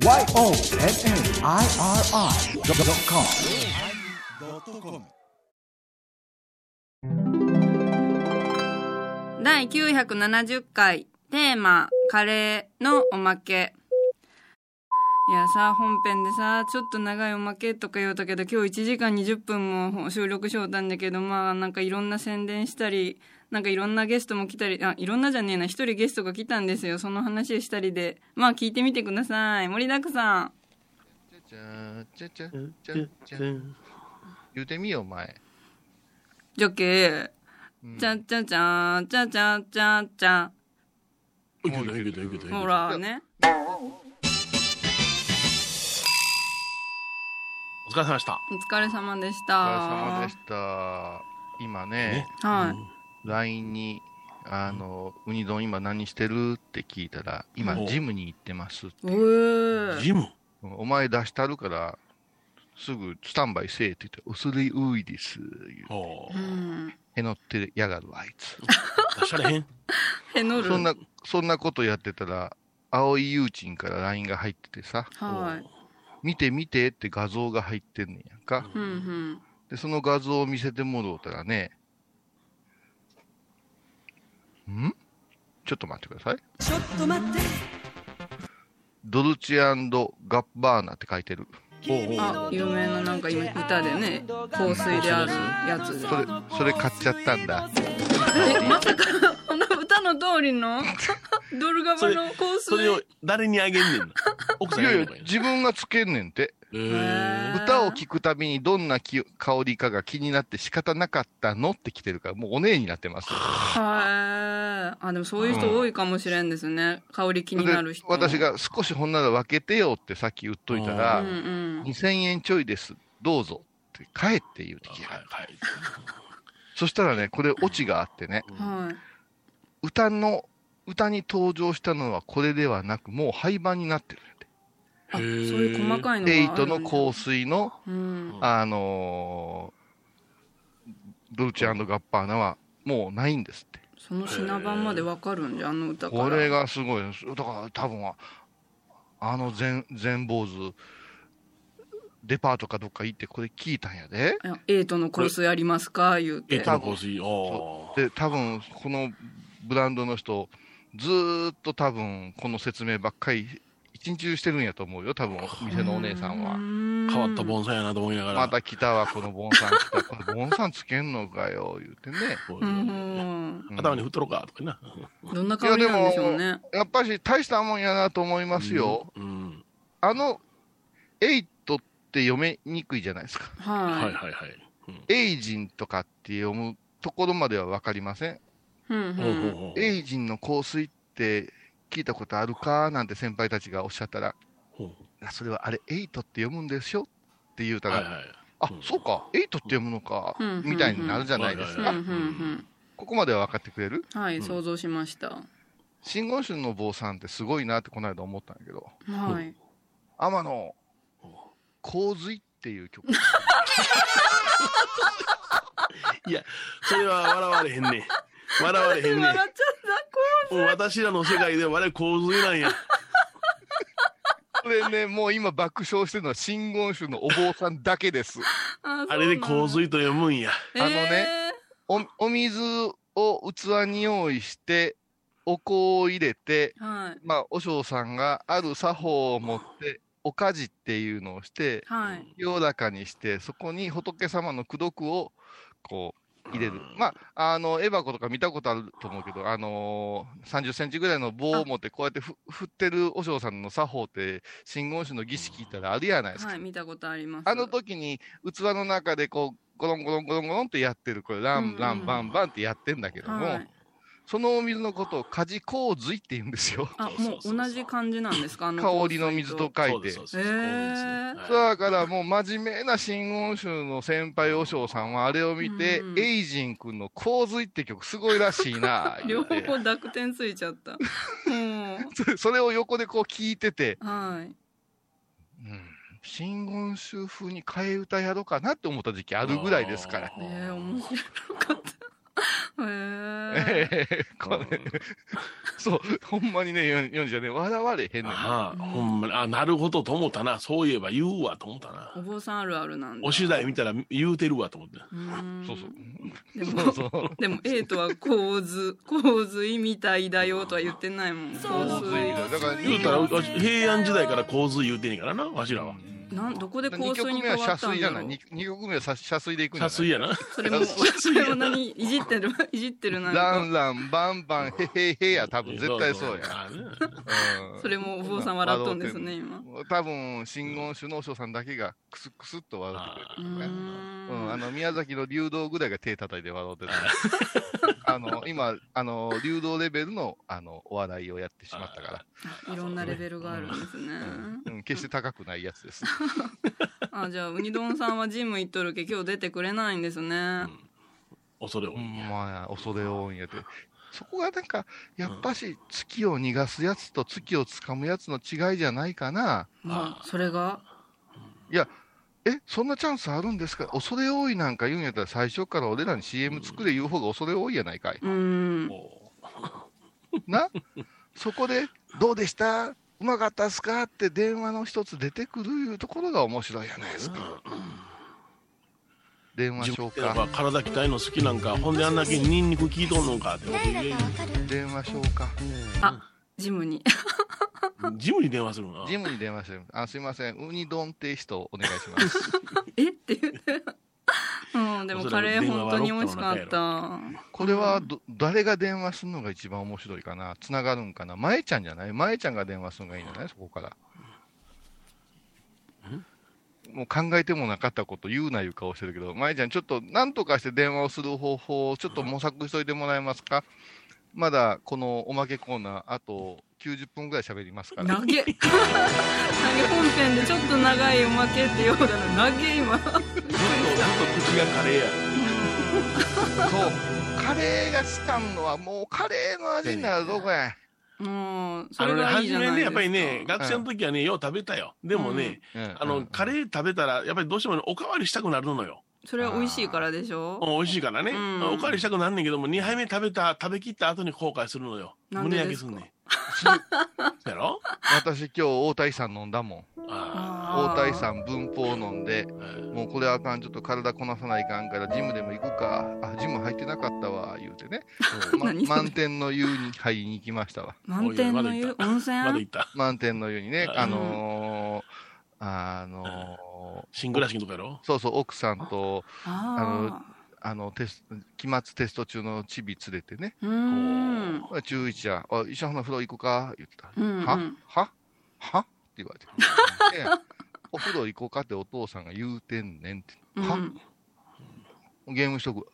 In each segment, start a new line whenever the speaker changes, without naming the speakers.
YONNIRI.com
第970回テーマカレーのおまけ。いやさ本編でさちょっと長いおまけとか言うたけど今日1時間20分も収録しようたんだけどまあなんかいろんな宣伝したりなんかいろんなゲストも来たりあいろんなじゃねえな一人ゲストが来たんですよ。その話したりで。まあ聞いてみてください。盛りだくさん。
じゃじゃじゃじゃじゃ言うてみよお前
じゃけじゃじゃじゃじゃじゃじゃじゃ
いけたいけたいけた
ほらね
お疲れ様でした
お疲れ様でしたお
疲れ様でした今ね
はい、
LINE にあのウニ丼今何してるって聞いたら今
うん。
ジムに行ってます
うー。
ジム？
お前出したるからすぐスタンバイせえって言って恐れ多いです言う
お
うん
へのってやがるわあいつ。
出しゃれへん？
へのる。
そんなそんなことやってたら青いユーチンから LINE が入っててさ
はい。
見て見てって画像が入ってんねんやんか。
うんうん。
でその画像を見せてもろうたらねん？ちょっと待ってください。
ちょっと待って。
ドルチアンドガッバーナって書いてる。
おうおう
あ有名ななんか今歌でね香水であるやつで。
それそれ買っちゃったんだ。
えまさかこの歌の通りの？ドルガバの香
それを
水
誰にあげんねんな 奥さ
いやいや自分がつけんねんて。
へー
歌を聴くたびにどんなき香りかが気になって仕方なかったの？って来てるからもうお姉になってます
はいあでもそういう人多いかもしれんですね。香り気になる人。
で私が少しほんなら分けてよってさっき言っといたら、
うんうん
2000円ちょいです。どうぞって帰って言うてきや
はいはい
そしたらねこれオチがあってね。
はい。
歌の歌に登場したのはこれではなくもう廃盤になってる
そういう細かいのがあるんだ。
エイトの香水の
うん。
あのードルチェガッパーナはもうないんですって。
その品番までわかるんじゃあの歌から。
これがすごい。ですだから多分あの全全坊主デパートかどっか行ってこれ聞いたんやで。
エイトの香水ありますか？言うて。
えっとの香水お
で多分このブランドの人ずーっと多分この説明ばっかり一日中してるんやと思うよ多分店のお姉さんは。
ー変わった盆栽やなと思いながら。
また来たわこのボンさん来たこれボンさんつけんのかよ言うてね。
頭に振っとろうかとかな。
どんな香りなんでしょうね。
やっぱし大したもんやなと思いますよ。
うん。
あのエイトって読めにくいじゃないですか。
はい。
はいはいはい。うん。
エイジンとかって読むところまでは分かりません。
うん
エイジンの香水って聞いたことあるかなんて先輩たちがおっしゃったら、それはあれ、エイトって読むんですよって言うたら、
はいはい
あ
うん。
そうか、エイトって読むのか、
うん。
みたいになるじゃないですか。ここまでは分かってくれる？
はい想像しました。
真言宗の坊さんってすごいなってこの間思ったんだけど、
はい。
天野洪水っていう曲。
いやそれは笑われへんね笑われへんね
笑っちゃっ
もう私らの世界ではあれ洪水なんや。
これね、もう今爆笑してるのは真言宗のお坊さんだけです。
た
あれで洪水と読むんや。
あのねおお水を器に用意して、お香を入れて、
はい。
まあ、和尚さんがある作法を持って、おかじっていうのをして、
はい。
清らかにして、そこに仏様の功徳をこう入れる。まあ、あの、エバコとか見たことあると思うけど、あのー、30センチぐらいの棒を持って、こうやってふ振ってる和尚さんの作法って、真言宗の儀式ったらあるやないですか。
はい見たことあります。
あの時に器の中でこう、ゴロンゴロンゴロンゴロンってやってる、これ、ラン、ラン、バン、バンってやってんだけども、
はい
そのお水のことを火事洪水って言うんですよ。
あもう同じ感じなんですか？あの
香りの水と書いて。
そうです。そうです。
へー。
洪水です。ねはい
だからもう真面目な真言宗の先輩和尚さんはあれを見て、
うんうん
エイジン君の洪水って曲すごいらしいな
両方濁点ついちゃった。うん。
それそれを横でこう聞いてて、
はい。
うん、真言宗風に替え歌やろうかなって思った時期あるぐらいですから。
ねえ面白かったへえ。
これそう、ほんまにね、読んじゃね、笑われへんねんな。
ああ、ほんまに、あ、なるほどと思ったな。そういえば言うわと思ったな。
お坊さんあるあるなんだ。
お次第見たら言うてるわと思って。
うん
そうそう。
で
そ
も
うそう。
でも A とは洪水洪水みたいだよとは言ってないもん洪
洪水
水
だから
言うたら、平安時代から洪水言うてんねんからな、わしらは。
なんどこで
2
洪水
曲目は
に変わ
遮水じゃない。
ったんだろう。
2, 曲目は遮遮水でいくんじゃない？
遮水やな。
それもそれも何？いじってるいじってるなんか。
ランラン、バンバン、ヘヘヘや、多分絶対そうや。
それもお坊さん笑っとんですね今。
多分、真言宗の和尚さんだけがクスクスっと笑ってくれ
う
る、ね。
ん。
うん、あの、宮崎の流動ぐらいが手叩いて笑ってた。あの、今、あの、流動レベルの、あの、お笑いをやってしまったから。
いろんなレベルがあるんですね
うん、うん決して高くないやつです。
あじゃあウニ丼さんはジム行っとるけ今日出てくれないんですね
恐れ多い。
うん、まあ、恐れ多いんやて。そこがなんか、やっぱし、月を逃がすやつと月をつかむやつの違いじゃないかな。
まあそれが？
いや、え、そんなチャンスあるんですか？恐れ多いなんか言うんやったら最初から俺らに CM 作れ言う方が恐れ多いやないかい。
うん。
な？そこで、どうでした？うまかったっすか？って電話の一つ出てくるいうところが面白いやないですか。電話しよう
やっぱ
か。
体鍛えるの好きなんか、ほんであんだけニンニク効いとんのかって
電話しようか。
あジムに。
ジムに電話するな。
ジムに電話してる。あ、すいません。ウニ丼って人お願いします。
え？って言ってうんでもカレー本当に美味しかった。
これはど、誰が電話するのが一番面白いかな？つながるんかな？まえちゃんじゃない？まえちゃんが電話するのがいいんじゃない？そこから。もう考えてもなかったこと言うないう顔してるけど、まえちゃん、ちょっと何とかして電話をする方法をちょっと模索しといてもらえますか？まだこのおまけコーナー、あと90分ぐらい喋りますから。
投げ 投げ本編でちょっと長いおまけってようだな投げ今
ずっと、ずっと口がカレーや。
そう。カレーがしかんのはもうカレーの味になるとこや。
もうそれがいいじゃないですか
初めね、やっぱりね、学生の時はね、よう食べたよ。でもね、
うん
あの、カレー食べたら、やっぱりどうしてもねおかわりしたくなるのよ。
それは美味しいからでしょ？
うん美味しいからね。
うん
おかわりしたくなんねんけども、2杯目食べた、食べきった後に後悔するのよ。胸焼けすんねん。やろ？
私今日大谷さん飲んだもん。
あ
大谷さん文法飲んで、
あ。
もうこれあかん、ちょっと体こなさないかんから、ジムでも行くか、あ、ジム入ってなかったわ、言うてね。ま満点の湯に入りに行きましたわ。
満点の湯？温泉？
まだ行った。
満点の湯にね、
うん
あのー、あのー、
シングラシンとかやろ？
そうそう、奥さんと、
あ
あの、テス期末テスト中のチビ連れてね、
あうん。
中一や、あ、一緒の風呂行くか？言った。ら、
うんうん。
は？は？は？って言われて。でお風呂行こうか？ってお父さんが言うてんねんって。は、
うん。
ゲームしとく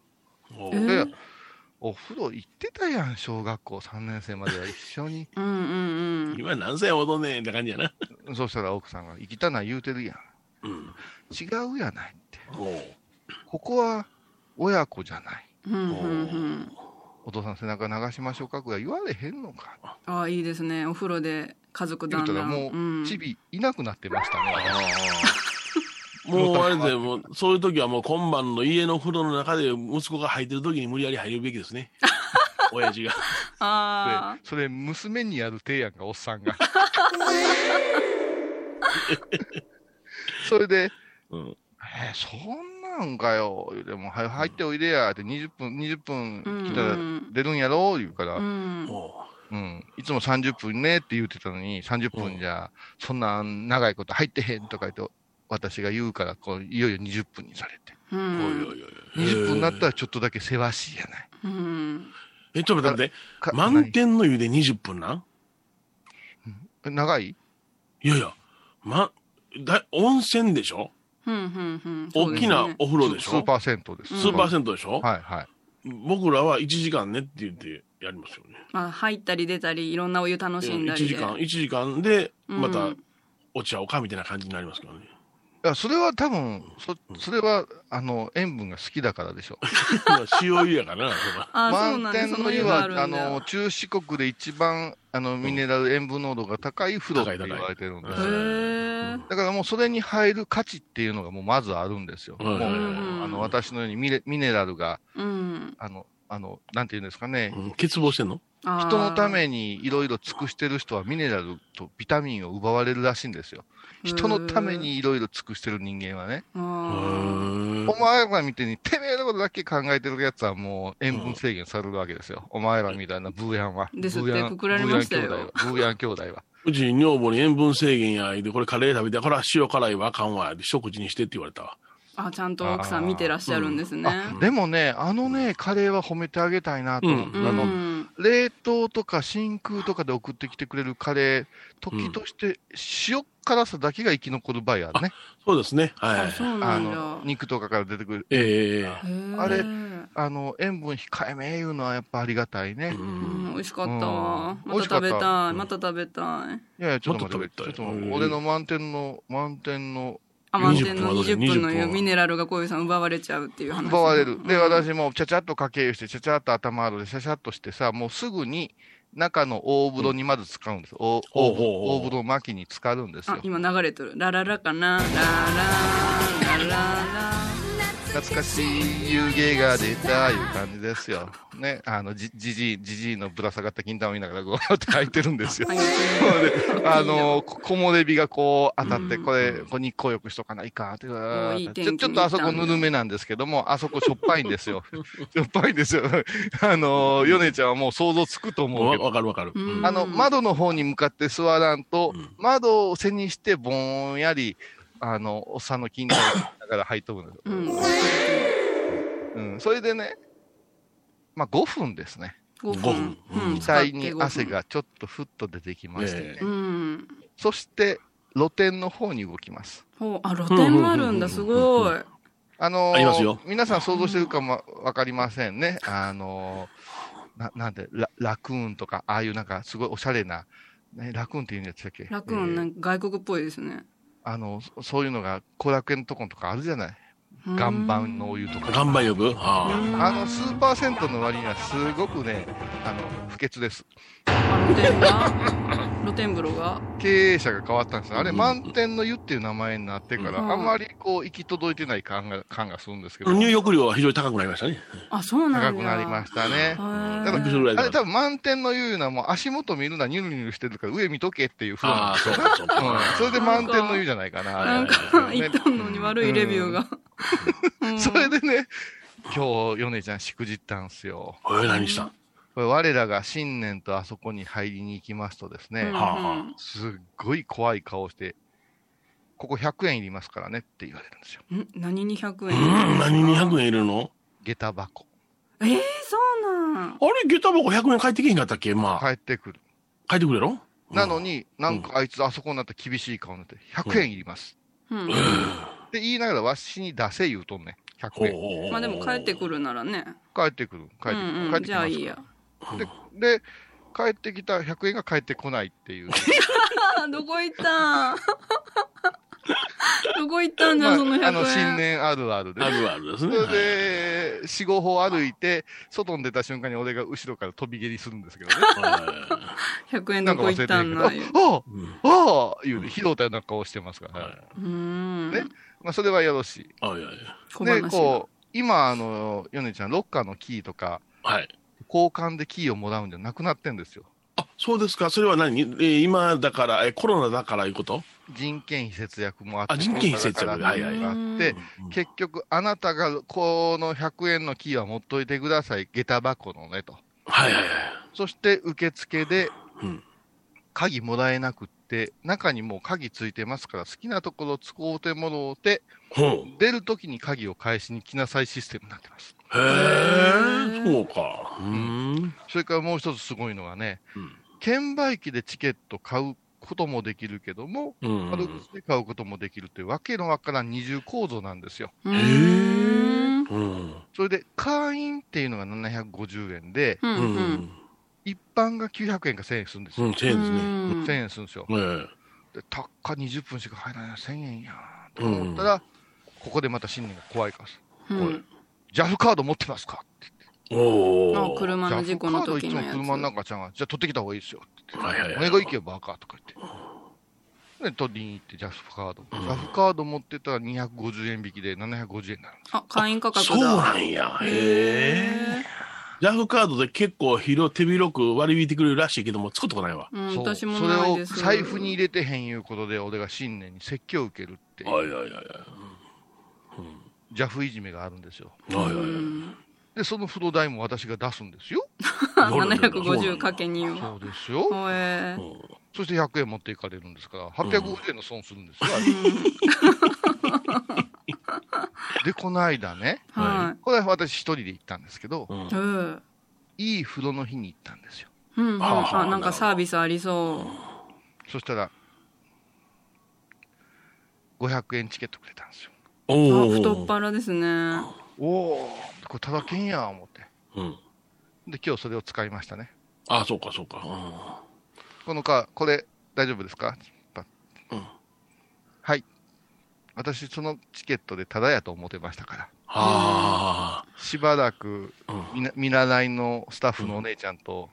お
風呂行ってたやん、小学校3年生までは一緒に。
うんうんうん
今何歳踊んねんって感じやな。
そしたら奥さんが、行きたない言うてるやん。
うん。
違うやないって。ここは親子じゃない。
うんうんうん
お父さん背中流しましょうかぐらい言われへんのか。
ああいいですねお風呂で家族
言うたらもう、チビいなくなってましたね。
もうあれで、もう、そういう時はもう今晩の家の風呂の中で息子が入ってる時に無理やり入るべきですね。親父が。
あ
でそれ、娘にやる手やんか、おっさんが。それで、
うん。
えーそんなんかよ、言うても、はい入っておいでや、って20分、20分来たら
うん
出るんやろ、言うから、
あうん。
お
うん、いつも30分ねって言ってたのに、30分じゃ、そんな長いこと入ってへんとか言って、私が言うから、こういよいよ20分にされて。
うん
おいおい。
20分になった
ら。
らちょっとだけせわしいやない。
うん
え、ちょっと待って
か
満点の湯で20分なん？
何長い？
いやいや、ま、だ、温泉でしょ？
うんうんうん
大きなお風呂でしょ？
スーパー銭湯です。
スーパー銭湯でしょ？
はいはい。
僕らは1時間ねって言ってやりますよね。
まあ入ったり出たりいろんなお湯楽しんだ
1
りで
時間、1時間で、またおうかみたいな感じになりますけどね。
いや、それは多分、そ、それは、あの、塩分が好きだからでしょ。
塩湯やから。な、それ
満点
その湯
は、
があ
の、中四国で一番、あの、ミネラル塩分濃度が高い風呂って言われてるんですよ。だからもうそれに入る価値っていうのがもうまずあるんですよ。
うん。
もう、
うん。
あの、私のようにミネミネラルが、
うん。
あの、あの、なんていうんですかね、
うん。欠乏してんの？
人のためにいろいろ尽くしてる人はミネラルとビタミンを奪われるらしいんですよ。人のためにいろいろ尽くしてる人間はね。お前らみたいに、てめえのことだけ考えてるやつはもう塩分制限されるわけですよ。お前らみたいなブーヤンは。
ですって
ブーヤン
くくられましたよ
ブーヤン兄弟は。ブーヤン兄弟は。
うち女房に塩分制限や、で、これカレー食べて、これは塩辛いわ、あかんわ、で一口にしてって言われたわ。
あちゃんと奥さん見てらっしゃるんですね。
あ、でもね、あのね、カレーは褒めてあげたいなと。思う。
うん。
あの、
うん。
冷凍とか真空とかで送ってきてくれるカレー、時として塩辛さだけが生き残る場合あるね。
そうですね。はい。
あ。そう
あ
なんだ。
の、肉とかから出てくる。
ええ
へー
あれあの、塩分控えめいうのはやっぱありがたいね。
う
うん
ん
美味しかった。また食べたい。また食べたい。
いやいや、ちょっと待って
もっと食べたい。
ちょっと待って
うん
俺の満点の、満点の、
あ満点の
20
20分の
20分
ミネラルがこういうさん奪われちゃうっていう話
奪われる。で、
うん。
私もちゃちゃっとかけ湯して、ちゃちゃっと頭洗うで、ちゃちゃっとしてさ、もうすぐに中の大風呂にまず使うんです。
うほう
大風呂巻きに浸かるんですよ。
あ。今流れてる。ラララかな？ラララララ
懐かしい湯気が出たいう感じですよ。ね、あの、じ、じじい、じじいのぶら下がった金玉見ながら、こう って入ってるんですよ。
はい
あの、こ木漏れ日がこう当たって、
うん
これ、こう日光浴しとかないかって、ちょちょっとあそこぬるめなんですけども、あそこしょっぱいんですよ。しょっぱいんですよ。あの、ヨネちゃんはもう想像つくと思う
わ
けど。
わかるわかる。
あの、窓の方に向かって座らんと、
うん
窓を背にしてぼんやり、あの、おっさんの金玉を見ながら入っとるんですよ。
うん。
うん、それでね、まあ5分ですね。
5
5
分。
額に汗がちょっとふっと出てきましてね。
え
うん。
そして、露天の方に動きます。
ほうあ露天もあるんだ。すごい。
あのー
ありますよ。
皆さん想像してるかもわかりませんね。あのーな、なんでラ、ラクーンとか、ああいうなんかすごいおしゃれな、ね、ラクーンって言うんやつだっけ？
楽ンなんか外国っぽいですね
あの、そういうのが後楽園のとことかあるじゃない。岩盤のお湯とか。
岩盤浴あ
あの、スーパー銭湯の割にはすごくね、あの、不潔です。
あ露天が？露天風呂が？
経営者が変わったんですよあれ、
うん
満天の湯っていう名前になってから、
うん
あんまりこう、行き届いてない感が感がするんですけ
あ。
ど、
入浴料は非常に高くなりましたね。
あそうなんだ
高くなりましたね。
た
だからあれ多分満天の湯いうのはもう足元見るな、ニュルニュルしてるから上見とけっていう風なん
ああ、
ですよ。
そうか、そう
うん
か。、
それで満天の湯じゃないかな。
なんか言ったのに悪いレビューが、うん
それでね、今日、ヨネちゃんしくじったんすよ。
えー、何した？
これ我らが新年とあそこに入りに行きますとですね、すっごい怖い顔して、ここ100円いりますからねって言われるんですよ。
ん？何に100
う
円
ん、何に100円いるの？
下駄箱。
えー、そうなん。
あれ、下駄箱100円返ってけへんかったっけ？まあ、
帰ってくる。
返ってくれろ？
なのに、なんかあいつあそこになったら厳しい顔になって、100円いります。
うん
って言いながらわしに出せ言うとんねん。100円。
ほう
まあでも帰ってくるならね
帰ってくる。帰ってくる。
うんうん
帰ってきますから
じゃあいいや
で、で、帰ってきた100円が帰ってこないっていう。
あ どこ行ったん？どこ行ったんじゃ、
まあ、
その100円？
あの、新年あるあるで。
あるあるですね。
それで、4、5歩歩いて、外に出た瞬間に俺が後ろから飛び蹴りするんですけどね。
は
100円
なんか
どこ行ったんな言う
あ
いうん
ああ言うて、拾ったような顔してますから。
はい
うーん
ねまあ、それはよろしい。
あいやいや
で、こう、今、あの、ヨネちゃん、ロッカーのキーとか、
はい。
交換でキーをもらうんじゃなくなってんですよ。
あ、そうですか。それは何？えー今だから、えコロナだからいうこと？
人件費節約もあって、
あ人件費節約
だから
はいはい
があって、
うん
結局、あなたがこの100円のキーは持っといてください、下駄箱のねと。
はいはいはい。
そして、受付で
うん。
鍵もらえなくって、中にもう鍵ついてますから、好きなところ使うてもろうて。出るときに鍵を返しに来なさいシステムになってます。
へえ、そうか。うん。
それからもう一つすごいのがね、
うん
券売機でチケット買うこともできるけども、
うん。
窓口で買うこともできるというわけのわからん二重構造なんですよ。
へ
ん
うん。
それで、会員っていうのが750円で、
う
うんん。
一般が900円か1000円するんですよ。
うん、1000円ですね。
うん
1000円するんですよ。
え
で、たっか20分しか入らない1000円やと思ったら、ここでまた新年が怖いからさ。
うん
ジャフカード持ってますか？って
え。お
あ
お。
車の事故の時のやつ
ジャフカードいつも車の中ちゃんが、じゃあ取ってきた方がいいですよって言って。
はいはいはい
お願い行けよ、バカとか言って。で、取りに行って、ジャフカード。ジャフカード持ってたら250円引きで750円になるんですよ。
あ会員価格だ
そうなんや。へえ。ジャフカードで結構広、手広く割り引いてくれるらしいけども、作ったことないわ。
うん、
そう
私も
それを
ないです。
財布に入れてへんいうことで、俺が新年に説教を受けるっていう、
はいはいはいはい。
ジャフいじめがあるんですよ。
はいはいはい。
で、その風呂代も私が出すんですよ。
750かけ2を。
そうですよ。
ほえ
うん
そして100円持っていかれるんですから、850円の損するんですよ、あれで、この間ね、
は
これは私一人で行ったんですけど、
うん
い。うん。
いい風呂の日に行ったんですよ。
うんうん。
はあ
なんかサービスありそ
そしたら、500円チケットくれたんですよ。
う。あ、
お
太っ腹ですね。
おお、これただけんや、思って。
うん。
で、今日それを使いましたね。
あ、そうかそうか。
このか、これ、大丈夫ですか？
うん
はい。私、そのチケットでただやと思ってましたから。
はあ。
しばらく
うん
見な見習いのスタッフのお姉ちゃんと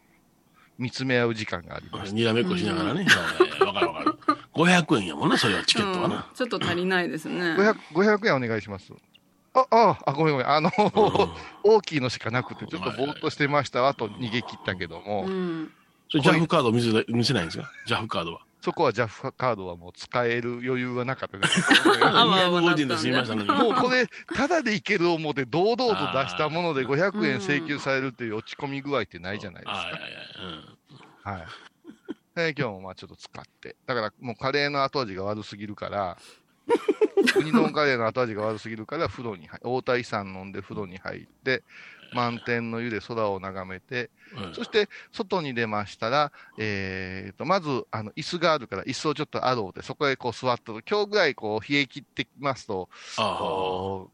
見つめ合う時間がありました。
にらめっこしながらね。はいわかるわかる。500円やもんな、それはチケットは
うん
な。
ちょっと足りないですね。
500, 500円お願いします。あ、あ、あ、ごめんごめん。あの、大きいのしかなくて、ちょっとぼーっとしてましたわと逃げ切ったけども、
うん。
それジャフカード見せない見せないんですか？ジャフカードは。
そこは JAF カードはもう使える余裕はなかったです。
あまあまあ
250円で済みましたのに。
もうこれ、ただでいける思って、堂々と出したもので500円請求されるっていう落ち込み具合ってないじゃないですか。はい。で今日もまあちょっと使って。だからもうカレーの後味が悪すぎるから、ウニ丼カレーの後味が悪すぎるから、風呂に入大田遺産飲んで風呂に入って、満天の湯で空を眺めて、
うん
そして外に出ましたら、えー、とまずあの椅子があるから、椅子をちょっとあろうで、そこへこう座ってる、今日ぐらいこう冷え切ってきますと、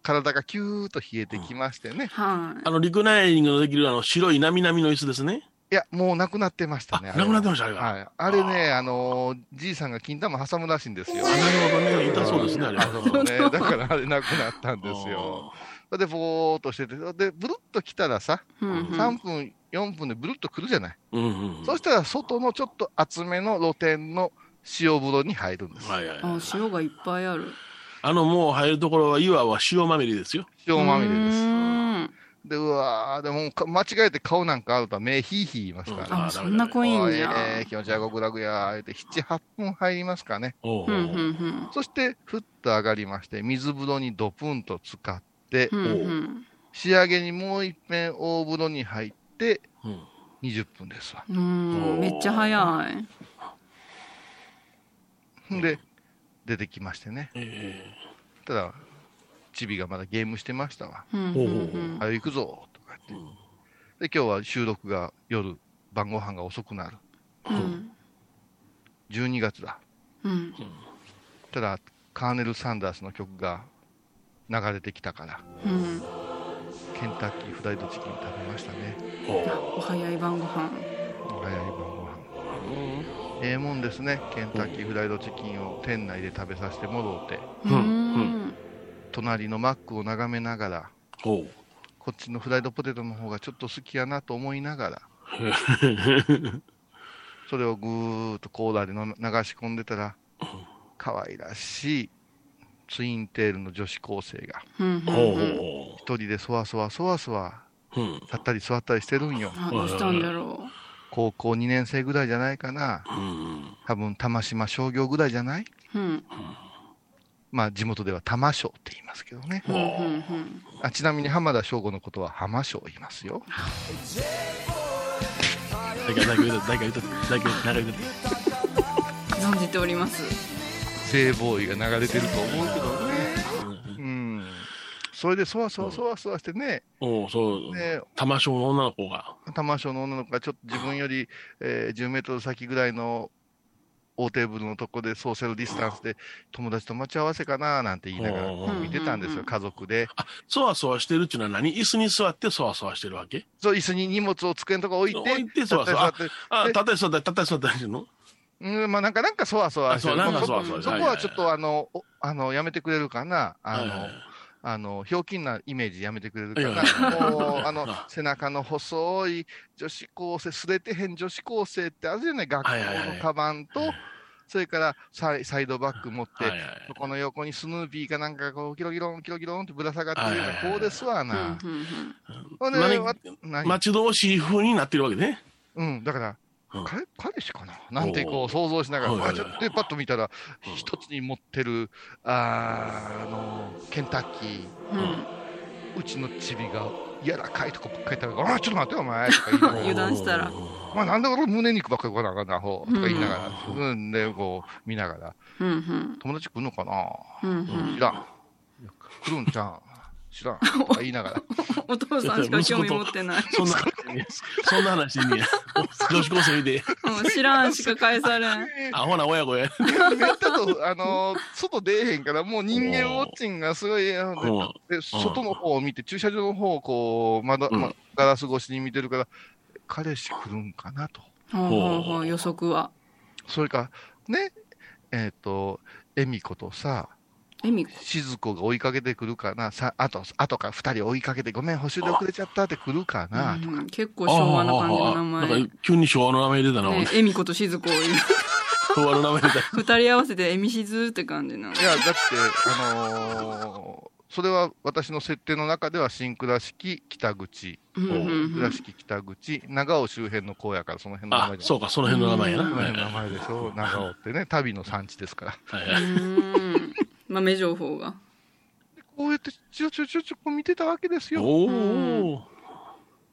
体がキューッと冷えてきましてね、
はい。
あの、リクライニングのできるあの白いなみなみの椅子ですね。
いや、もうなくなってました
あ、
ね。
なくなってま
し
した、あれが。
はい、あれね、あのーじいさんが金玉挟むらしいんですよ。
あなるほどね。痛そうですね、あれは。
そうね、だからあれなくなったんですよ。それで、ぼーっとしてて、で、ブルッと来たらさ、
うんうん
3分、4分でブルッと来るじゃない。
うんうんうん。
そしたら、外のちょっと厚めの露天の塩風呂に入るんです。
はいはいはい
あ、塩がいっぱいある。
あの、もう入るところは、岩は塩まみれですよ。
塩まみれ
う
です。で、うわー、でもか間違えて顔なんかあると目ヒーヒー言いますからね。
あ、そんな濃いんや。
えー気持ちは極楽やーって7、8分入りますかね。
おうおう
うんうん
そして、ふっと上がりまして、水風呂にドプンと浸かって、
うん。うんうん
仕上げにもう一遍大風呂に入って、
うん
20分ですわ。
うん、めっちゃ早い。
んで、出てきましてね。
え
ただ、チビがまだゲームしてましたわ。
うんうん
う
ん
あ行くぞとか言って。で、今日は収録が夜、晩ご飯が遅くなる。
うん
12月だ。
うん
ただ、カーネル・サンダースの曲が流れてきたから、
うん。
ケンタッキーフライドチキン食べましたね。
えお
早い晩ご飯。
早い晩ご飯。ええもんですね。ケンタッキーフライドチキンを店内で食べさせてもろうて、
うん。
うん。
隣のマックを眺めながら、こっちのフライドポテトの方がちょっと好きやなと思いながら、それをぐーっとコーラでの流し込んでたら、可愛らしいツインテールの女子高生が、一人でそわそわそわそわ、立ったり座ったりしてるんよ。
あどうしたんだろ
高校2年生ぐらいじゃないかな。
うん
多分、玉島商業ぐらいじゃない？う
うん。
まあ、地元では玉賞って言いますけどね。あちなみに浜田省吾のことは浜賞言いますよ。
誰か誰か言うと誰か言うとか言うと。
存じております？
セーボーイが流れてると思うけどね。うん。それでそわそわそわそわしてね、
おうそう。
ね。
玉章の女の子が。
玉賞の女の子がちょっと自分より、えー10メートル先ぐらいの大テーブルのとこでソーシャルディスタンスで友達と待ち合わせかななんて言いながら
うん
見てたんですよ、
うん
家族で。
そわそわしてるっていうのは何？椅子に座ってそわそわしてるわけ？
そう、椅子に荷物を机のとこ置いて、
置いてそわそわ。
立って
座ったり、たたり座ったりするの
うん、まあなんか、なんかそわそわしてる。
あそうなんか
そ
そわそわ
そこはちょっとあの、おあの、やめてくれるかな。あの、
はいはいはい。
あの、ひょうきんなイメージやめてくれるか
いやい
な
や
もう、あの
あ、
背中の細い女子高生、すれてへん女子高生ってあるじゃない学校
はいはいはい。
のカバンと、それからサイサイドバッグ持って、
はいはい
そこの横にスヌーピーかなんかこう、キロギロン、キロギロンってぶら下がってるような
はいはいはい。
こうですわ
うん
な。
うん。
ほんで
何
わ何？
待ち遠しい風になってるわけね。
うん、だから、
うん
彼彼氏かな？なんてこう想像しながら、
はいはいはい
あちょっとでパッと見たら、一つに持ってる、あーあの、ケンタッキー、
うん。
うちのチビが柔らかいとこばっかり食べたら、あちょっと待ってよ、お前。とか言いながら。
油断したら。
お前なんで俺胸肉ばっかり食わなあかん。な、アホとか言いながら、
う
うん、で、こう、見ながら、
うんうん。
友達来るのかな？
うんうん。
知らん。来るんちゃん。知らん。とか言いながら。
お父さんしか興味持ってない。
そんな話ね、そんな話に、女子高生見て、
うん知らんしか返されん。
アホな親子や。
めったと、あのー外出えへんから、もう人間ウォッチングがすごい、あの
うん
で外の方を見て、駐車場の方をこう、窓、
うん
まガラス越しに見てるから、彼氏来るんかなと。
ほうほ予測は。
それか、ね、えっ、と、恵美子とさ。静子が追いかけてくるかな、さあと、あとか二人追いかけて、ごめん、補修で遅れちゃったって来るかな、とか。
うん結構昭和な感じの名前。
なんか急に昭和の名前出たな、
ね、えみことしずこを言う
昭和の名前出た。
二人合わせてえみしずって感じなの。
いや、だって、あのーそれは私の設定の中では新倉敷北口、倉敷北口、長尾周辺の荒野からその辺の名
あ
前、で。
そうか、その辺の名前やな。
名前でしょ、長尾ってね、旅の産地ですから。
う
はいはい
豆情報が。
こうやってちょちょちょちょこう見てたわけですよ。
おお、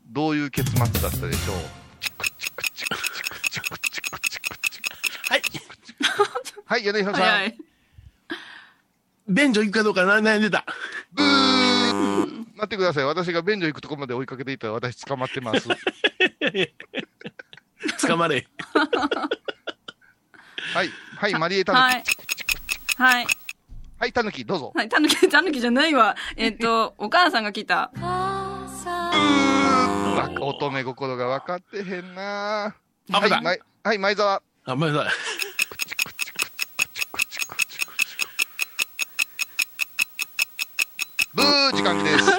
どういう結末だったでしょう？チクチクチクチクチクチクチクチク
はい。
はい、柳沢さん。
早い。
便所行くかどうか悩んでた。
ブー待ってください。私が便所行くとこまで追いかけていったら私捕まってます。
捕まれ。
はい。はい、マリエタヌキ。
はい。はい。
はい、タヌキ、どうぞ。
はい。たぬき、たぬきじゃないわ。えっと、お母さんが来た。
わ乙女心が分かってへんなはい、まいはい、前澤。
あ、ごめんなさい。
ブー時間です。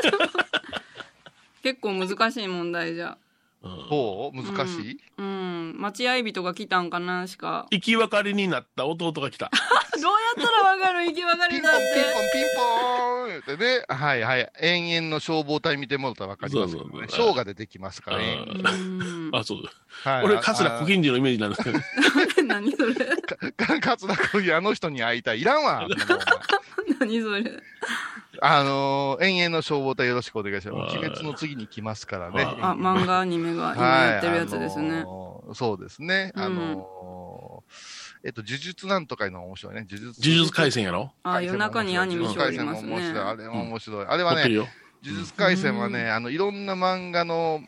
結構難しい問題じゃ。
うん
ほう？難しい、
うん。待合人が来たんかなしか。
生き別れになった弟が来た。
どうやったらわかる？生き別
ピンポンピン
れだって。
ポンピンポーン言ってね。はいはい。延々の消防隊見てもらったら分かりますけど
そうそう
ね。
そう
ショーが出てきますからね。
うん。
あ、そう。
はい
俺、桂小金治のイメージなんですけど。
何それ？
か桂小木あの人に会いたい。いらんわ。
何それ？
あのー、延々の消防隊よろしくお願いします。
はい
鬼滅の次に来ますからね。
はい
あ、漫画アニメが今やってるやつですね。
はいあのーそうですね。
うん
あのーえっと、呪術なんとかいうのが面白いね。呪術。
呪術廻戦やろ？
あ、夜中にアニメショーあります
呪術廻戦も面白い。あ
ね。
れも面白い。あれはね。呪術廻戦はね、あの、いろんな漫画の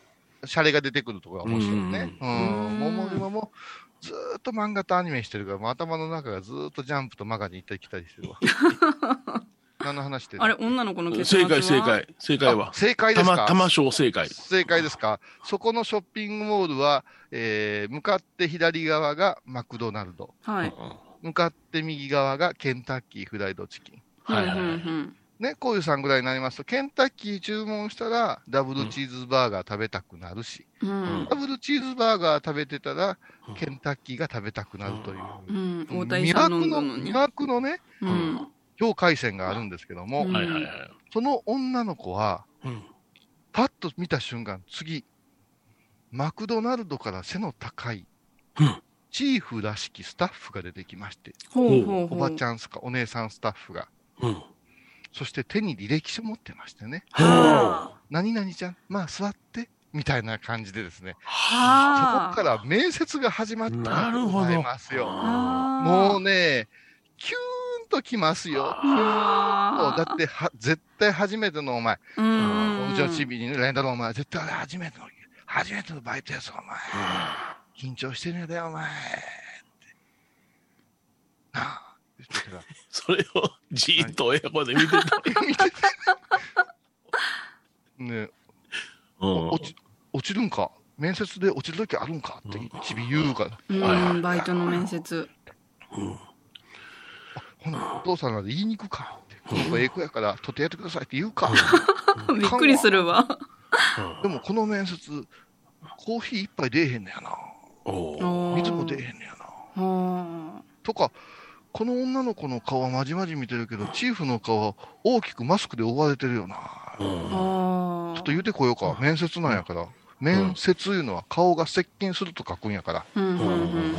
シャレが出てくるところが面白いね。
う
うんん。もう、もう今もう、ずーっと漫画とアニメしてるから、もう頭の中がずーっとジャンプとマガジン行ったり来たりしてるわ。何の話してる
あれ、女の子の結末は
正解、正。解。正解は？
あ。正解ですか？
玉、正解。
正解ですか？そこのショッピングモールは、えー、向かって左側がマクドナルド。
はい。
向かって右側がケンタッキーフライドチキン。
はい
ね、こういうさんぐらいになりますと、ケンタッキー注文したら、ダブルチーズバーガー食べたくなるし、
うんうん
ダブルチーズバーガー食べてたら
うん、
ケンタッキーが食べたくなるという。
うん。大谷
魅
さん
の、
んだのに
魅。惑のね、
うん。
境界線があるんですけども。その女の子は、
うん。
パッと見た瞬間、次、マクドナルドから背の高い
うん、
チーフらしきスタッフが出てきまして。おばちゃんすか、お姉さんスタッフが。
うん。
そして手に履歴書持ってましてね、
は
何々ちゃん、まあ座って、みたいな感じでですね、
あ。
そこから面接が始まった
なるほど
ございますよ。もうね、キューンときますよ。だっては、絶対初めてのお前、
うん。
のチビにね、レンダロお前、絶対あれ初めての、初めてのバイトやぞ、お前。緊張してるんだよ、お前。ってなあ、言ってたら
それをじーっと親子で見てた。
見ててね
うん
落ち、落ちるんか？面接で落ちる時あるんか？って、ちび言うから。
うん、バイトの面接。
ほな、お父さんなんで言いに行くかって。この子ええ子やから、取ってやってくださいって言うか。
びっくりするわ。
でもこの面接、コーヒー一杯出えへんねやな。水も出えへんねやな。
は
とか、この女の子の顔はまじまじ見てるけど、チーフの顔は大きくマスクで覆われてるよな。ちょっと言うてこようか。面接なんやから。面接いうのは顔が接近すると書くんやから。
うん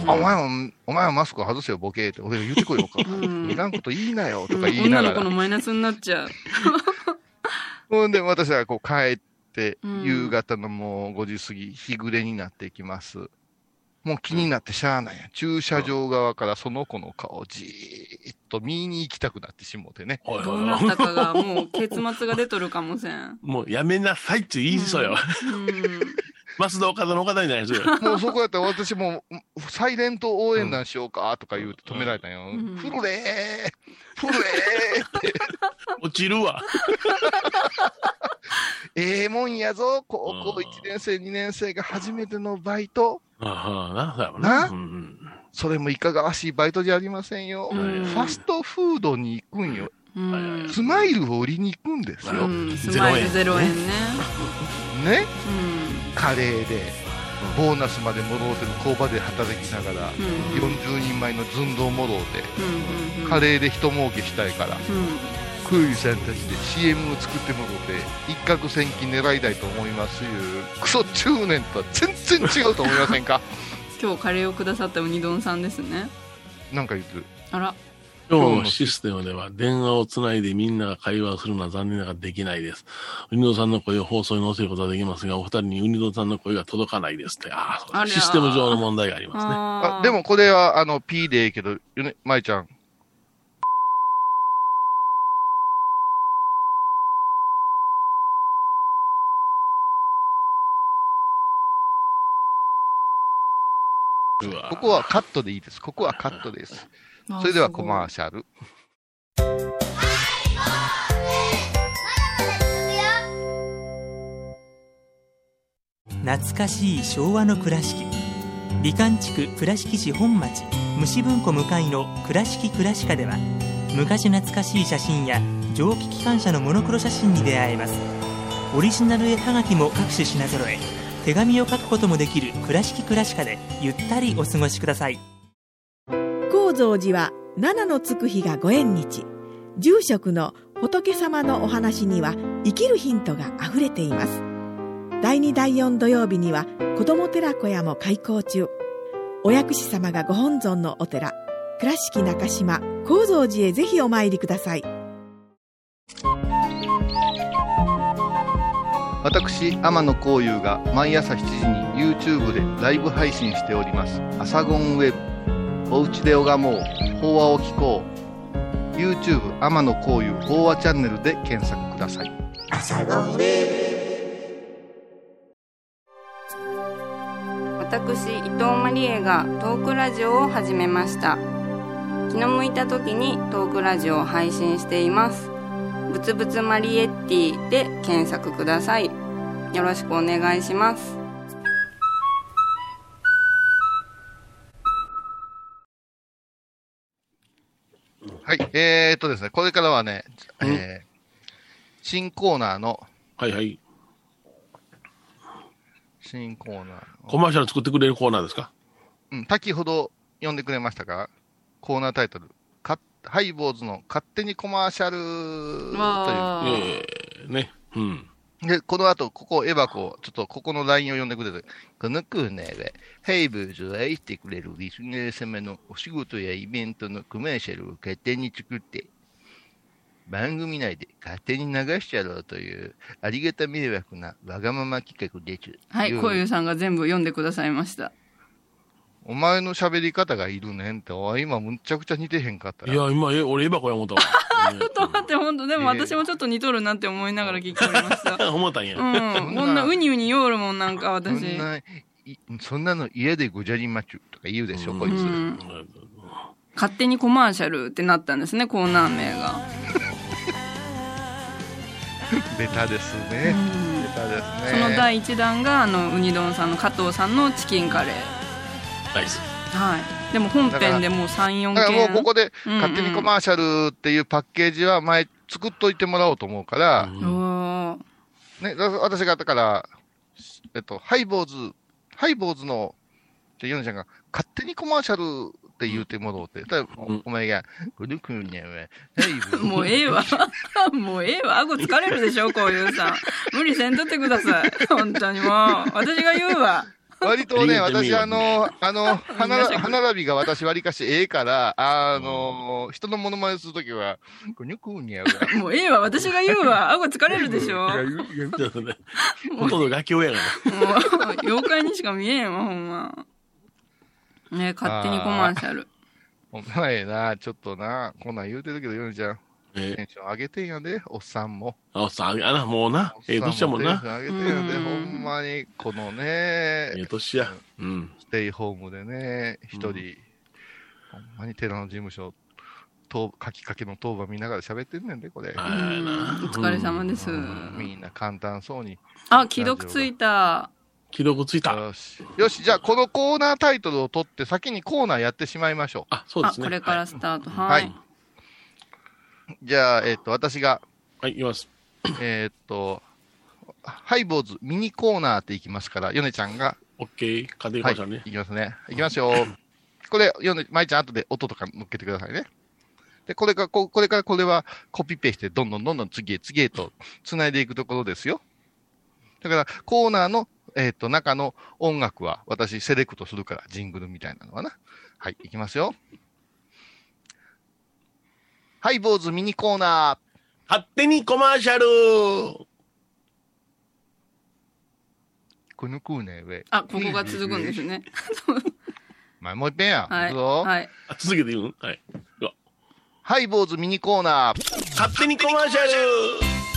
お前は、お前はマスク外せよ、ボケーって。俺が言うてこようか。
うん
いらんこと言いなよ、と
うん
か言いながら
女の子の。マイナスになっちゃう。
ほんで、私はこう帰って、
うん
夕方のもう5時過ぎ、日暮れになっていきます。もう気になってしゃあないや。駐車場側からその子の顔をじーっと見に行きたくなってしもてね。
はい
どうなったかがもう結末が出とるかもせん。
もうやめなさいって言いそうよ。
うん。
増田岡田の岡田になりそうよ。
もうそこやったら私も、サイレント応援団しようかとか言うて止められたんよ。
うん
フルレーフルレーって。
落ちるわ。
ええもんやぞ。高校1年生、2年生が初めてのバイト。
ああ、な、だよ
な
な？うん
それもいかがわしいバイトじゃありませんよ。
うん
ファストフードに行くんよ。
うん。
スマイルを売りに行くんですよ。
うん。スマイルゼロ円ね。
ね？
う
カレーで、ボーナスまでもろうての工場で働きながら、
ん。うん。
40人前の寸胴もろうて。カレーで人儲けしたいから、
うん。
クーリさんたちで CM を作ってもろうて、一攫千金狙いたいと思いますいう、クソ中年とは全然違うと思いませんか？
今日カレーをくださったウニ丼さんですね。
なんか言ってる。
あら。
今日のシステムでは電話をつないでみんなが会話をするのは残念ながらできないです。ウニドさんの声を放送に載せることはできますが、お二人にウニドさんの声が届かないですって。ああ、システム上の問題がありますね。
あ
あでもこれは、あの、P でいいけど、ゆね、舞ちゃん。ここはカットでいいです。ここはカットです。
あ
それではコマー
す
シャル。
懐かしい昭和の倉敷。美観地区倉敷市本町虫文庫向かいの「倉敷倉歯科」では昔懐かしい写真や蒸気機関車のモノクロ写真に出会えます。オリジナル絵はがきも各種品揃え手紙を書くこともできる「倉敷倉歯科」でゆったりお過ごしください。
高蔵寺は七のつく日がご縁日住職の仏様のお話には生きるヒントがあふれています第2第4土曜日には子ども寺小屋も開校中お薬師様がご本尊のお寺倉敷中島・高蔵寺へぜひお参りください
私、天野幸雄が毎朝7時に YouTube でライブ配信しております。アサゴンウェブ。おうちで拝もう。法話を聞こう。YouTube 天野幸雄法話チャンネルで検索ください。
私伊藤マリエがトークラジオを始めました気の向いた時にトークラジオを配信していますぶつぶつマリエッティで検索くださいよろしくお願いします
はい。えー、っとですね、これからはね、えー新コーナーの、
はいはい。
新コーナーの、
コマーシャル作ってくれるコーナーですか？
うん、先ほど読んでくれましたかコーナータイトル。かハイボーズの勝手にコマーシャル
わー
ええね。うん。
で、この後、ここ、エバコ、ちょっとここの LINE を読んでくれて、このコーナーは、ハイボーズを愛してくれるリスナー様のお仕事やイベントのコマーシャルを勝手に作って、番組内で勝手に流しちゃろうという、ありがた迷惑なわがまま企画です。
はい
よ
こういうさんが全部読んでくださいました
お前の喋り方がいるねんって、おい今むっちゃくちゃ似てへんかったら。
いや、今、え、俺、エバコや思ったわ。ね
だって本当でも私もちょっと似とるなって思いながら聞きました
うん 思ったんや。
うんこんなウニウニよるもんなんか
そ
私
んな、いそんなの嫌でごじゃりまちゅとか言うでしょ、
うん
こいつ。
うん勝手にコマーシャルってなったんですねコーナー名が、
ベタです
う
ね。
ん
ベタですね。
その第1弾があのウニ丼さんの加藤さんのチキンカレーはいでも本編でもう34
だからもう
件
ここで、勝手にコマーシャルっていうパッケージは前作っといてもらおうと思うから、
うん
ね、だ私がだから、えっと、ハイボーズ、ハイボーズの、ってヨネちゃんが、勝手にコマーシャルっって言うてもろうて。ただ
うん
お前が、この子には、ヘイブ
もうええわ。もうええわ。顎疲れるでしょ、こういうさ。無理せんとってください。本当にもう。私が言うわ。
割とね、私、あの、あの、歯並びが私割かしええから、あの、人のモノマネするときは、この子には、
もうええわ。私が言うわ。顎疲れるでしょ。
ちょっとね、ほとんどガキ親やから。
もう、妖怪にしか見えんわ、ほんま。ね勝手にコマーシャル。
ほんまええな、ちょっとな、こんなん言うてるけど、ヨネちゃん、
え
テンション上げてんやで、おっさんも。
あ、おっさん、あな、もうな、ええ年やもんな。
上げてんやで、
うん
ほんまに、この
ええ
ね、
年や。うん。
ステイホームでね、一人、
うん
ほんまに寺の事務所、と書きかけの当番見ながら喋ってんねんで、これ。
お疲れ様です。
みんな簡単そうに。
あ、既読ついた。
記録ついた。
よし。よし、じゃあこのコーナータイトルを取って先にコーナーやってしまいましょ
あ、そう
あ、
ですね。
これからスタート。
は
はい。
じゃあ、えっと、私が、
はい、いきます。
えっと、ハイボーズミニコーナーっていきますから、ヨネちゃんが、
オッケー。家庭
はい、
講師ね。
いきますね。いきますよ。これ、ヨネ、まいちゃん後で音とか乗っけてくださいね。で、これが、ここれからこれはコピペして、どんどんどんどん次へ次へと繋いでいくところですよ。だから、コーナーの、えっ、と、中の音楽は私セレクトするから、ジングルみたいなのはな。はい、いきますよ。ハイボーズミニコーナー。
勝手にコマーシャル
このコーナーは。
あ、ここが続くんですね。
まあ、もう一遍や。
はいはい。
あ続けて言う？んはい。
ハイボーズミニコーナー。
勝手にコマーシャル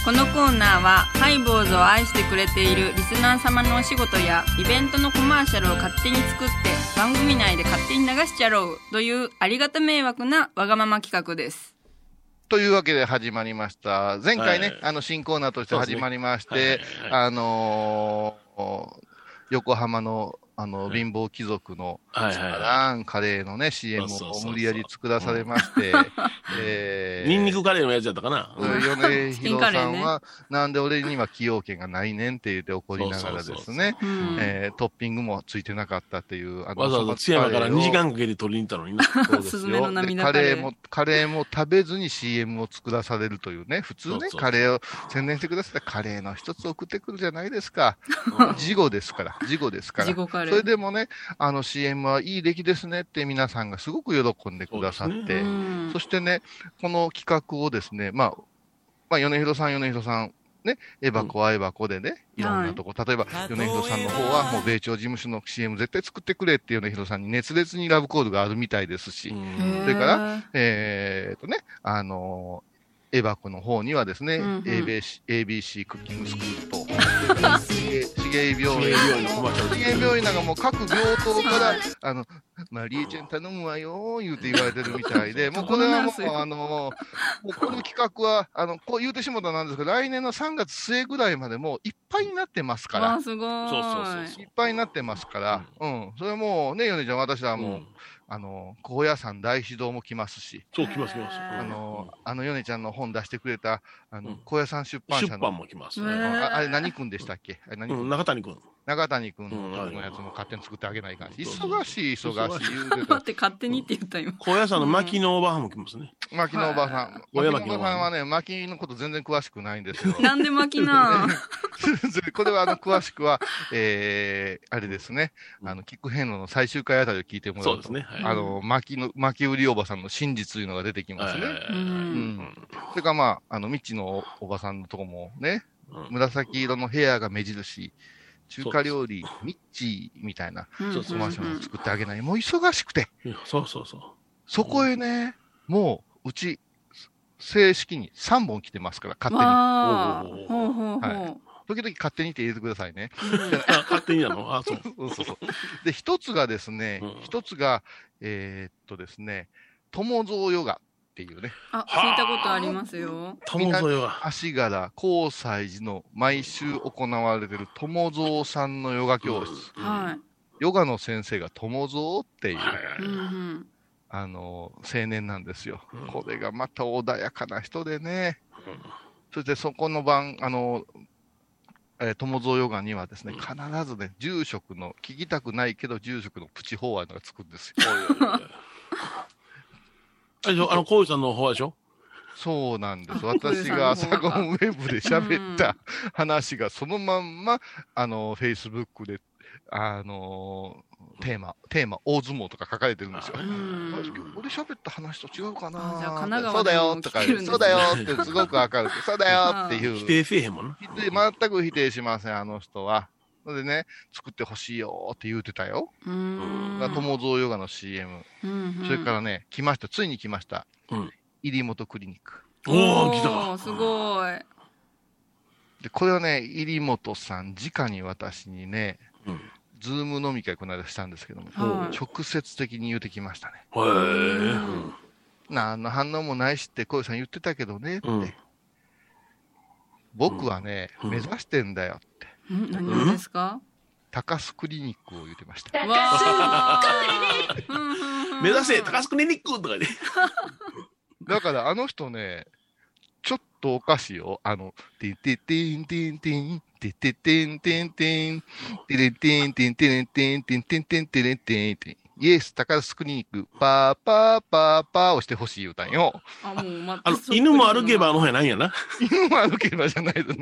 このコーナーはハイボーズを愛してくれているリスナー様のお仕事やイベントのコマーシャルを勝手に作って番組内で勝手に流しちゃろうというありがた迷惑なわがまま企画です。
というわけで始まりました。前回ね、
はい。
あの、新コーナーとして始まりまして、
ね。はいはいはい。
あのー横浜の、あの、
はい
貧乏貴族の、
はいはいは
ランカレーのね、CM を無理やり作らされまして、え
い。ニンニクカレーのやつやったかな。
米広さんは、なんで俺には起用権がないねんって言って怒りながらですね、
うん
えートッピングもついてなかったっていう、あの
わざわざ津山から2時間かけて取りに行ったのにな。
そうです
スズメの
よ。
カレー
カレーも、カレーも食べずに CM を作らされるというね、普通ねカレーを宣伝してくださったらカレーの一つ送ってくるじゃないですか。事後ですから、事後ですから。
地獄カレー。
それでもね、あの CM はいい出来ですねって皆さんがすごく喜んでくださって、
そう
そ,、
です
うん
してね、この企画をですね、まあ、まあ、米広さん、米広さん、ね、エバコはエバコでね、いろんなとこ、例えば、米広さんの方は、もう米朝事務所の CM 絶対作ってくれって米広さんに熱烈にラブコールがあるみたいですし、それからえー、とね、あのーエバコの方にはですね、
うんうん。
ABC, ABC クッキングスクールと、しげい病院、
病院のコマーシャル
しげい病院なん。かもう各病棟から、あの、マリエちゃん。頼むわよ、言うて言われてるみたいで、もうこれはもう、あの、もうこの企画は、あの、こう言うてしもたなん。ですけど、来年の3月末ぐらいまでもういっぱいになってますから
あ、。すごい。
そうそうそう
いっぱいになってますから、うん、それはもうね、ヨネちゃん、私はもう、
うん。
あの、高野山大指導も来ますし、
そう、来ます来ます。
あ
あの、あの、ヨネちゃん。の本出してくれた、あの
うん、
高野山出版社の、
出版も来ます
へ
ね。
ー
ああれ何君でしたっけ？あれ何
うん、
君
中谷君。
中谷君
うん
ののやつも勝手に作ってあげないかんし、忙しい、忙しい
待
た
っ。て、勝手にって言った今。
高野山の牧野おばはんも来ますね。
牧野おばさん。
はい
牧野おばさんはね、牧のこと全然詳しくないんですよ。
なんで巻きな
これは、あの、詳しくは、えー、あれですね、あの、キックヘンロの最終回あたりを聞いてもらうと、
そうですね。はい。
あの、巻きの、巻き売りおばさんの真実というのが出てきますね。
はいはいはいはい
うんそれからまあ、あの、未知のおばさんのとこもね、
うん
紫色のヘアが目印、中華料理、ミッチーみたいな
うん
そうそう
コマーシャルを作ってあげない。もう忙しくて、
いやそうそうそう。
そこへね、もう、うち、正式に3本来てますから、勝手に。
お
は
う。
時々勝手にって入れてくださいね。
あ、勝手になの？あ、そう。
そうそうそう。で、一つがですね
うん、
一、つが、えーっとですね、友蔵ヨガっていうね、
あ、聞いたことありますよ。
友添は。
足柄、交際寺の毎週行われてる友蔵さんのヨガ教室。
うん
は
ヨガの先生が友蔵っていう、
はいはい
い。うんうん。
あの、青年なんですよ
うん。
これがまた穏やかな人でね。
うん
そしてそこの晩、あの、えー友蔵ヨガにはですね、必ずね、住職の、聞きたくないけど住職のプチ法案がつくんですよ。
あれでしょあの、こうさんの方でしょ？
そうなんです。
あ
私が朝
小
ゴンウェブで喋った話がそのまんま、あの、Facebook で、あの、テーマ、テーマ、大相撲とか書かれてるんですよ。
うん
あ俺喋った話と違うかな
あじゃあ神奈川
そうだよとか、そうだよってすごく明るく、そうだよっていう。
否定せえへんもんな。
全く否定しません、あの人は。のでね、作ってほしいよって言うてたよ。
うん
が友蔵ヨガの CM。
うん
それからね、来ました、ついに来ました。
うん
入本クリニック。
おー、来たか。
おーすごい。
で、これはね、入本さん、直に私にね、
うん。
ズーム飲み会この間したんですけども、
はい
直接的に言うてきましたね。
へえ。うん
何の反応もないしって、小遊さん言ってたけどねって。
うん
僕はね、
うん
目指してんだよって。
何ですか？
高須クリニックを言ってました。
高須クリニック
目指せ高須クリニックとかね。
だからあの人ね、ちょっとおかしいよ。あの、てんてんてんてんてん。てててんてんてん、てれてんてんててんてんてんてんててんてん。イエス、高須クリニック、パーパーパーパーをしてほしい歌よ。
あ、もう、ま、
犬も歩けばの方やないんやな。
犬も歩けばじゃないの。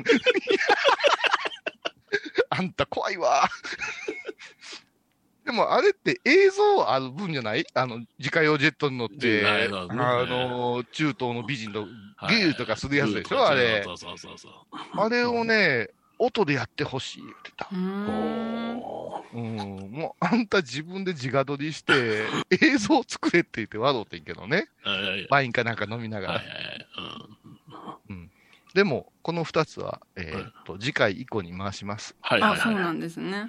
あんた怖いわ。でもあれって映像ある分じゃない？あの、自家用ジェットに乗って、
はい
あの、中東の美人と
はい
ギューとかするやつでしょ、あれ。
そうそうそうそう。
あれをね、音でやってほしいって言ってた
う。ん
うん。もう、あんた自分で自画撮りして、映像作れって言って笑うてんけどね。
はいはいはい。
ワインかなんか飲みながら。
はいはいはい。うん
でも、この二つは、えーっと、次回以降に回します。
あ、
はいはいはい。
そうなんですね。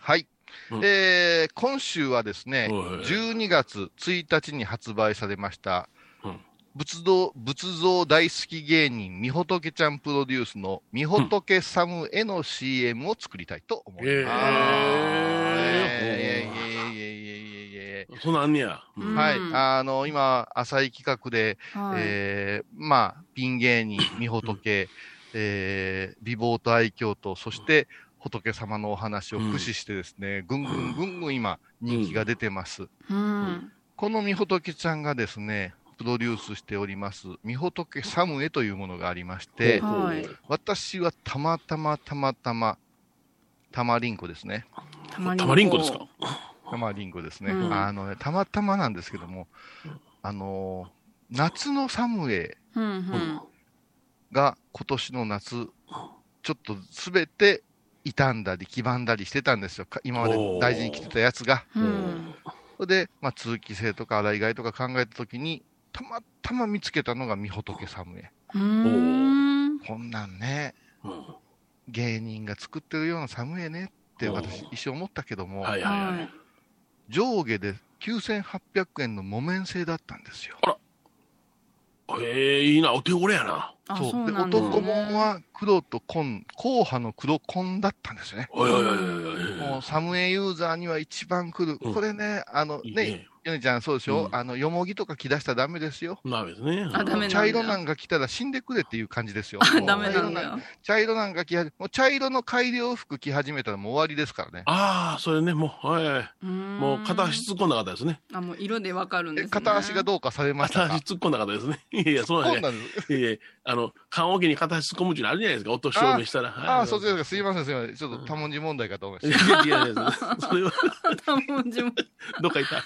はい。
うん
えー今週はですね、
はいはい
12月1日に発売されました、
うん
仏像、仏像大好き芸人、みほとけちゃんプロデュースのみほとけサムへの CM を作りたいと思います。
えー
えーいえいえいえいえいえいえ
そんなんや。
うん
はい。あの、今、浅い企画で、
はい。
えーまあ、ピン芸人、みほとけ、えー美貌と愛嬌と、そして、仏様のお話を駆使してですね、ぐんぐんぐんぐん今、人気が出てます。
うん。
このみほとけちゃんがですね、プロデュースしております、みほとけサムエというものがありまして、
はい
私はたまたまたまたま、たまりんこですね。
たま
たまりんこですか？
たまりんこですね。
うん
あのね、たまたまなんですけども、あのー夏のサムエ。が今年の夏、ちょっとすべて傷んだり黄ばんだりしてたんですよ。か今まで大事に着てたやつが。
うん。
それで、まあ、通気性とか洗い替えとか考えたときに、たまたま見つけたのがみほとけサムエ。
うん。
こんなんね、
うん
芸人が作ってるようなサムエねって私一瞬思ったけども、
はいはいは。
はいい。
上下で9800円の木綿製だったんですよ。
ええ、いいな、お手頃やな。
あ、
そ
うで。
男もんは黒と紺、硬派の黒紺だったんですよね。
おいおいおいおいおい
もうサムエユーザーには一番来る。
うん
これね、あのね、
いいね。
ヨネちゃんそうでしょ、
うん
あの、よもぎとか着出したらダメですよ。
ダメですね。
あダメなんだ
茶色なんか着たら死んでくれっていう感じですよ。
ダメなんだよ。
茶色なんか着はじもう茶色の改良服着始めたらもう終わりですからね。
ああ、それね、もう、はいはい。も
も
う片足突っ込んだかったですね。
あ、もう色でわかるんです
え
ね。
片足がどうかされましたか？
片足突っ込んだかったですね。いやいや、そうなんや。
そうなんです。
いやいや、あの、棺桶に片足突っ込むっていうのあるじゃないですか。音証明したら。
ああ、そうです
す。
か。すいません、すいません。ちょっと多文字問題かと思いま
い
した。
やいやいや、それは、
多文字も。
どっか行った。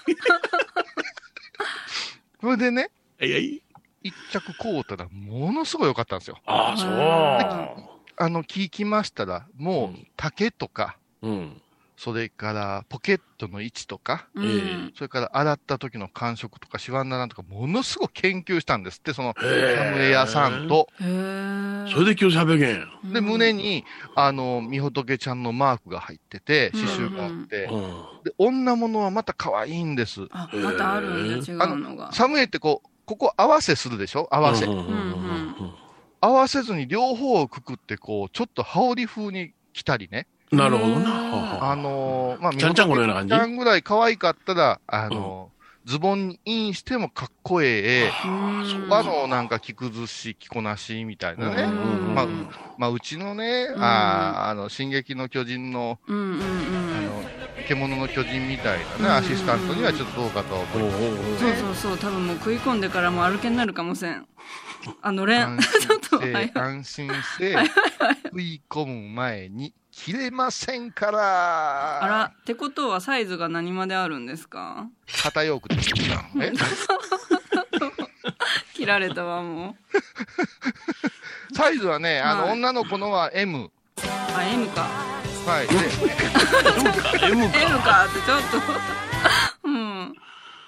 それでね、
いやいや、
一着買うたらものすごい良かったんですよ。
ああ、そ
あの、聞きましたら、もう竹とか、
う。うん。
それからポケットの位置とか、
う
え
ん。
それから洗った時の感触とか、シワンナラとか、ものすごく研究したんですって、その、サムエ屋さんと。
へえ。
それで9800円。
で、胸に、あの、みほとけちゃんのマークが入ってて、
うん
刺繍があって、
うん。
で、女物はまた可愛いんです。
あ、またあるんだ、違うのが。
サムエってこう、ここ合わせするでしょ？合わせ。合わせずに両方をくくって、こう、ちょっと羽織風に着たりね。
うんなるほど
うん。
な。はあ。
のーまあ、
ちゃんちゃんこのような感じ？
ちゃんぐらい可愛かったら、あのーズボンにインしてもかっこええ、
うん
和のなんか着崩し、着こなしみたいなね。
うん
まあ、まあ、うちのね、あーあの、進撃の巨人の、
うんうんうん。
あの、獣の巨人みたいなね、アシスタントにはちょっとどうかとは思います。
そうそうそう。多分もう食い込んでからもう歩けになるかもせん。あのれん
安
ちょっと
安心せえ、食い込む前に切れませんから。
あらってことはサイズが何まであるんですか？
片ヨークです。え
切られたわもう
サイズはね、あの、
はい
女の子のは M。
あ M か
はい。で、
M か。
M かってちょっとうん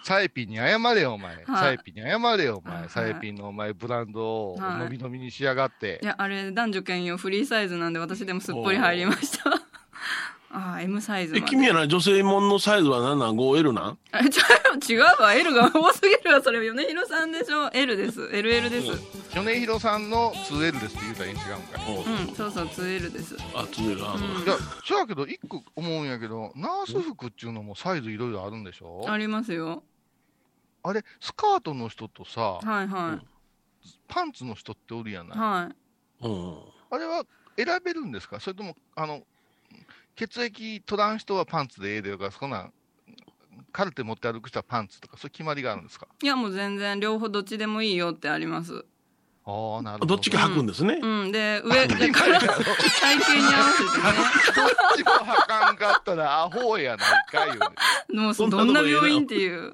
サエピンに謝れよ、お前。
はい。
サエピンに謝れよ、お前。
はい。
サエピンのお前、ブランドを
はい。
伸び伸びにしやがって。
い。やあれ男女兼用フリーサイズなんで私でもすっぽり入りました。ああ M サイズ
君やな、女性もんのサイズは何なん ?5L なん？
違うわ。L が多すぎるわそれ米広さんでしょ L です。LL です。
米広さんの 2L ですって言うたら違うんかい。
おう
うんそうそう 2L です。
あ、続ける。あ、そう
うん
いや、そうやけど、一個思うんやけど、ナース服っていうのもサイズいろいろあるんでしょ？
ありますよ
あれ、スカートの人とさ、
はいは
パンツの人っておるやない。
いはい。
うん。
あれは選べるんですか？それとも、あの、血液取らん人はパンツでええでよか、そんなん、カルテ持って歩く人はパンツとか、そういう決まりがあるんですか？
いやもう全然両方どっちでもいいよってあります。
ああ、なるほど。
どっちか履くんですね。
うん。で上だから。体型に合わせてね。
どっちも履かんかったらアホやないかいうね。
もう
そんな
どんな病院っていう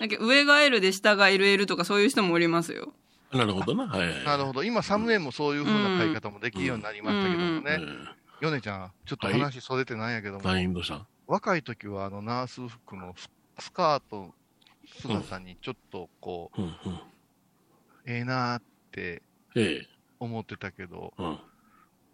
なんか上が L で下が LL とかそういう人もおりますよ
なるほどな。はいはい。
なるほど。今、サムエもそういう風な買い方もできるようになりましたけどもね。ヨネちゃん、ちょっと話それてないやけども、
大変どうした
若い時はあのナース服のススカート姿にちょっとこう、
うんうん。
ええなーって
ええ。
思ってたけど、
うん。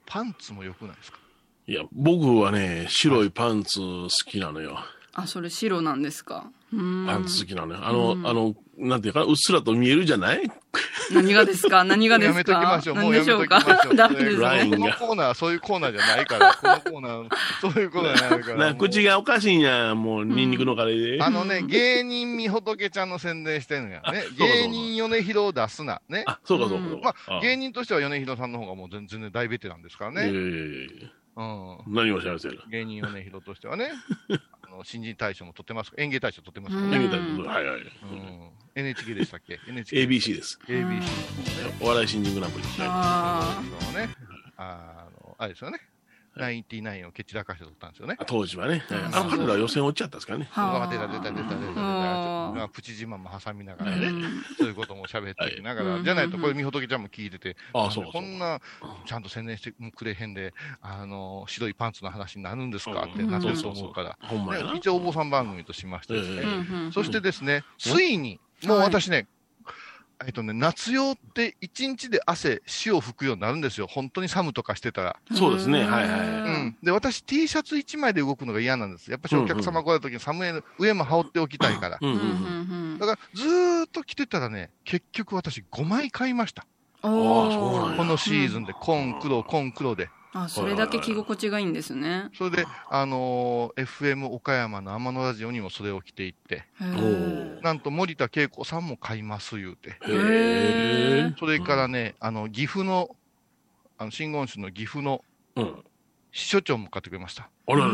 パンツも良くないですか？
いや、僕はね、白いパンツ好きなのよ。
あそれ白なんですか？うーん
パンツ好きなのよ。あの、
うん
あの、なんていうか、うっすらと見えるじゃない？
何がですか？何がで
や
すか？
めときましょう、も
何
うやめときましょう。
ダメです
ライン
ね
このコーナーはそういうコーナーじゃないから、このコーナー、そういうコーナーじゃないから。
な口がおかしいんや、もう、ニンニクのカレーで。
あのね、芸人みほとけちゃんの宣伝してるのやね。芸人米広を出すな。ね。
あ、そうかそうかそう
ま
か。
あ、芸人としては米広さんの方がもう全全然大ベテランですから
え
ね。
え
うん。
何をおっしゃいますやら。
芸人米広としてはね。あの新人大賞も取ってます。演芸大賞取ってますか？ら
うん
ね。
投げたりはいはい。
うん。NHK でしたっけ ?NHK。
ABC です。
ABC
お笑い新人グランプリ。は
あ
そうね。あの、あれですよね。ナインティナインを蹴散らかして取ったんですよね
い。当時はね。
うん
あの彼らは予選落ちちゃったんですからね。
出た出た出た出た出た。まあプチ自慢も挟みながらね。
うん。
そういうことも喋っておきながら、
はい
じゃないとこれ、みほとけちゃんも聞いてて。こんな、ちゃんと宣伝してくれへんで、あの、白いパンツの話になるんですかって
うん
なってると思うから。一応お坊さん番組としましてですね、そしてですね、ついに、もう私ね、えっとね、夏用って一日で汗、塩吹くようになるんですよ。本当に寒とかしてたら。
そうですね。はいはい。
うん。で、私 T シャツ1枚で動くのが嫌なんです。やっぱりお客様来た時に寒いの上も羽織っておきたいから。
うんうん
だから、ずーっと着てたらね、結局私5枚買いました。
ああそうなんや
このシーズンで、紺黒、紺黒で。
あそれだけ着心地がいいんですね
それで、あのー FM 岡山の天野ラジオにもそれを着ていって、なんと森田恵子さんも買います言うて。それからね、あの、岐阜の、あの、真言宗の岐阜の
うん。
支所長も買ってくれました。
あら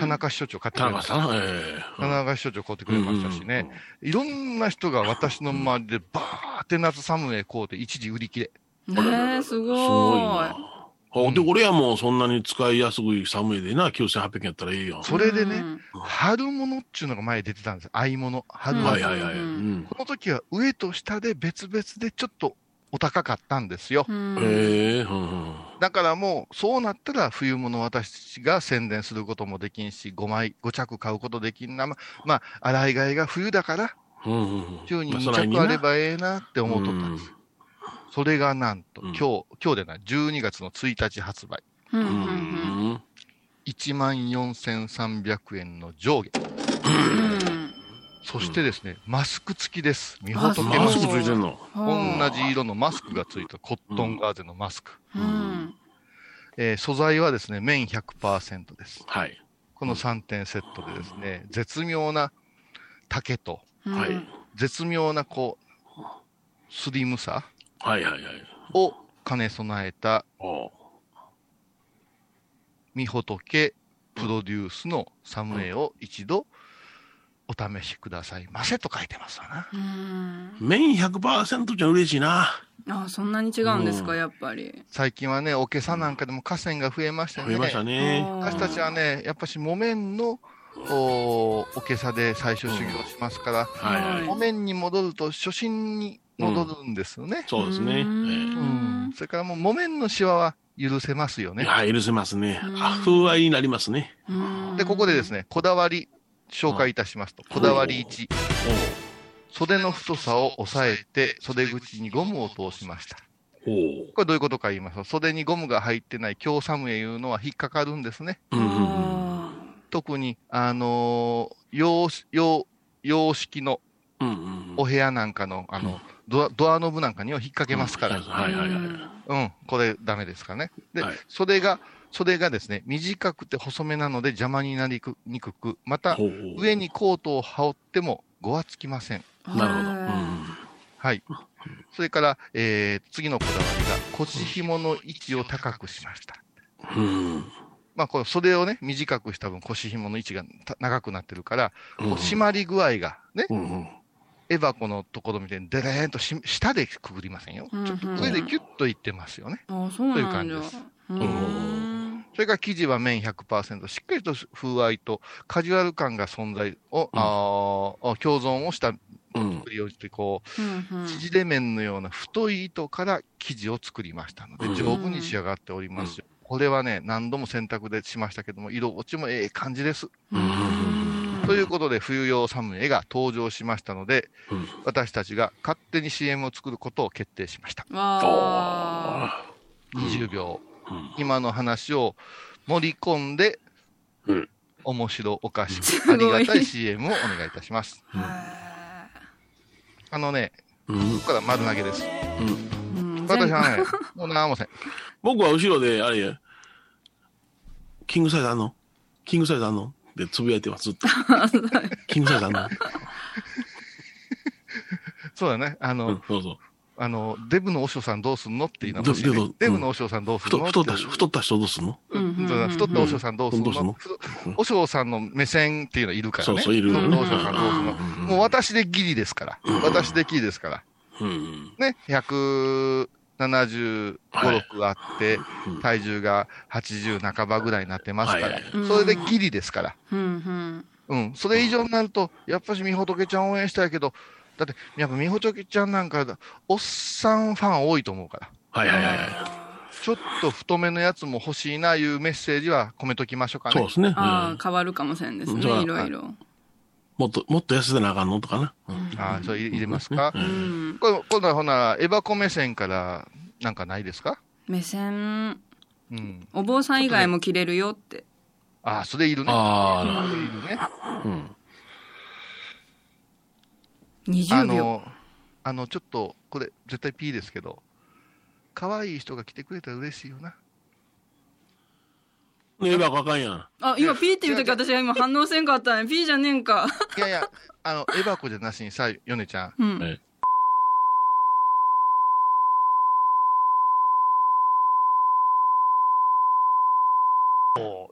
田中支所長買ってく
田
れました。
中さん？ええ。
田中支所長買ってくれましたしね。いろんな人が私の周りでバーって夏寒い買うて一時売り切れ。
ねえすごい
すごいな。あで、俺はもうそんなに使いやすい寒いでな、9800円やったらいいよ。
それでね、
うん
春物っていうのが前出てたんです。合物。春
うん
物。
はいはいはい。
う
うんん。
この時は上と下で別々でちょっとお高かったんですよ。
うん
へえ。うんうん。
だからもう、そうなったら冬物私が宣伝することもできんし、5枚、5着買うことできんな。ままあ、洗い替えが冬だから、
うんうんうん。
週に2
まあそないに
着あればええなって思っとったんです。それがなんと、
うん
今日、今日でない、12月の1日発売。
うんう
うんん。
うん
うん。
1万4300円の上下。
うん
そしてですね、マスク付きです。み
あ
ほとけマスク
マスク。ついてんの
同じ色のマスクがついたコットンガーゼのマスク。
うん
えー素材はですね、綿100%です。
はい。
この3点セットでですね、絶妙な丈と、
うん
はい。
絶妙なこう、スリムさ
はいはいはい。
を兼ね備えた、みほとけプロデュースのサムネを一度お試しくださいませと書いてますわな。
うん
麺100%じゃ嬉しいな。
あそんなに違うんですか、
うん
やっぱり。
最近はね、おけさなんかでも河川が増えましたよね。
増えましたね。
私たちはね、やっぱし木綿のおおけさで最初修行しますから、
はいはい。
木綿に戻ると初心に戻るんですよね。
そうですね。え
うん
うんそれからもう木綿のシワは許せますよね。
えはい、許せますね
う。ん
あ、風合いになりますね。
うん
で、ここでですね、こだわり、紹介いたしますと、こだわり1、袖の太さを抑えて、袖口にゴムを通しました。
おお
これどういうことか言いますと、袖にゴムが入ってない強サムエいうのは引っかかるんですね。特に、あのー洋洋洋式の
うんうん
お部屋なんかの、あの、ドアドアノブなんかには引っ掛けますから、
ー
はいはいはい。
うん、これダメですからね。で、
はい
袖が、袖がですね、短くて細めなので邪魔になりにくく、また、上にコートを羽織ってもごわつきません。
うん
なるほど。うん
はい。それから、えー、次のこだわりが、腰紐の位置を高くしました。
うん。
まあ、この袖をね、短くした分、腰紐の位置がた長くなってるから、こう
うん
締まり具合が、ね、
うんうん。
エバコのところみたいにデレーンとし下でくぐりませんよ。
うんうん
ちょっと上でキュッといってますよね。
あそう
という感じです。
うん
それから生地は綿100%、しっかりと風合いとカジュアル感が存在を、あー共存をした
うん
作りをして、こう、
うんうん
縮れ麺のような太い糸から生地を作りましたので、
うん
丈夫に仕上がっておりますよ。これはね、何度も洗濯でしましたけども、色落ちもええ感じです。
うん
ということで、冬用サムネが登場しましたので、
うん。
私たちが勝手に CM を作ることを決定しました。
わあ。
20秒。
うん。
今の話を盛り込んで、
うん。
面白おかし
す
く、ありがたい CM をお願いいたします。
へ
あのね、
うん。
ここから丸投げです。私はね、もう何もせん。
僕は後ろで、あれや、キングサイズあんの？キングサイズあんの？でつぶやいてます、ずっと。キングサイズあんの
そうだね。あの、
うん、そうそう。
あの、デブの和尚さんどうすんのっていうのは欲しいね
デブ
デブの和尚さんどうすん
太
の
太った人、太った人どうすんの？
うん
うんうん
そうだ太った和尚さんどうすん
どうすんの？
のふ和尚さんの目線っていうのはいるからね。
そうそういる
太った和尚さんどうすんの？
うん
もう私でギリですから。私でギリですから。
うん。
ね、175、
はい
6あって、
うん
体重が80半ばぐらいになってますからそれでギリですから。
うんうん
うん。それ以上になると、やっぱしみほとけちゃん応援したいけど、だって、やっぱみほとけちゃんなんか、おっさんファン多いと思うから。
はいはいはいはい。
ちょっと太めのやつも欲しいないうメッセージは込めときましょうかね。
そうですね。
ああ
うん
変わるかもしれんですねいろいろ
もっと、もっと痩せてなあかんのとかな。うん
ああ、それ入れますか、
う
うんん
これ今度はほな、エバコ目線からなんかないですか？
目線
うん。
お坊さん以外も着れるよって
ああ、それいるね。
ああ、なる
それいるね。
ほど。うん。
20
あ
秒
の、あの、ちょっと、これ、絶対 P ですけど、可愛い人が来てくれたら嬉しいよな。
ねえばあかんやん。
あ今ピーって言う時私は今反応せんかったね ピーじゃねえんか。
いやいや、あの、エバコじゃなしにさ、ヨネちゃん、
うん。
はい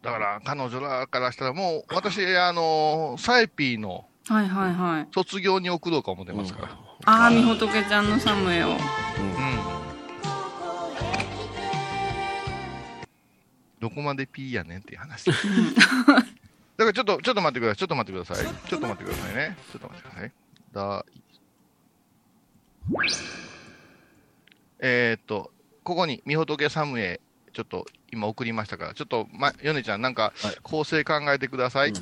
だから彼女らからしたら、もう、私、あの、サエピーの
はいはいはい。
卒業に送ろうか思ってますから。
ああみほとけちゃんのサムエを。
うん。どこまで P やねんっていう話。だからちょっと、ちょっと待ってください。ちょっと待ってください。ちょっと待ってくださいね。ちょっと待ってください。だえー、っと、ここに、みほとけサムエ、ちょっと今送りましたから、ちょっと、ま、ヨネちゃん、なんか
はい、
構成考えてください。
うん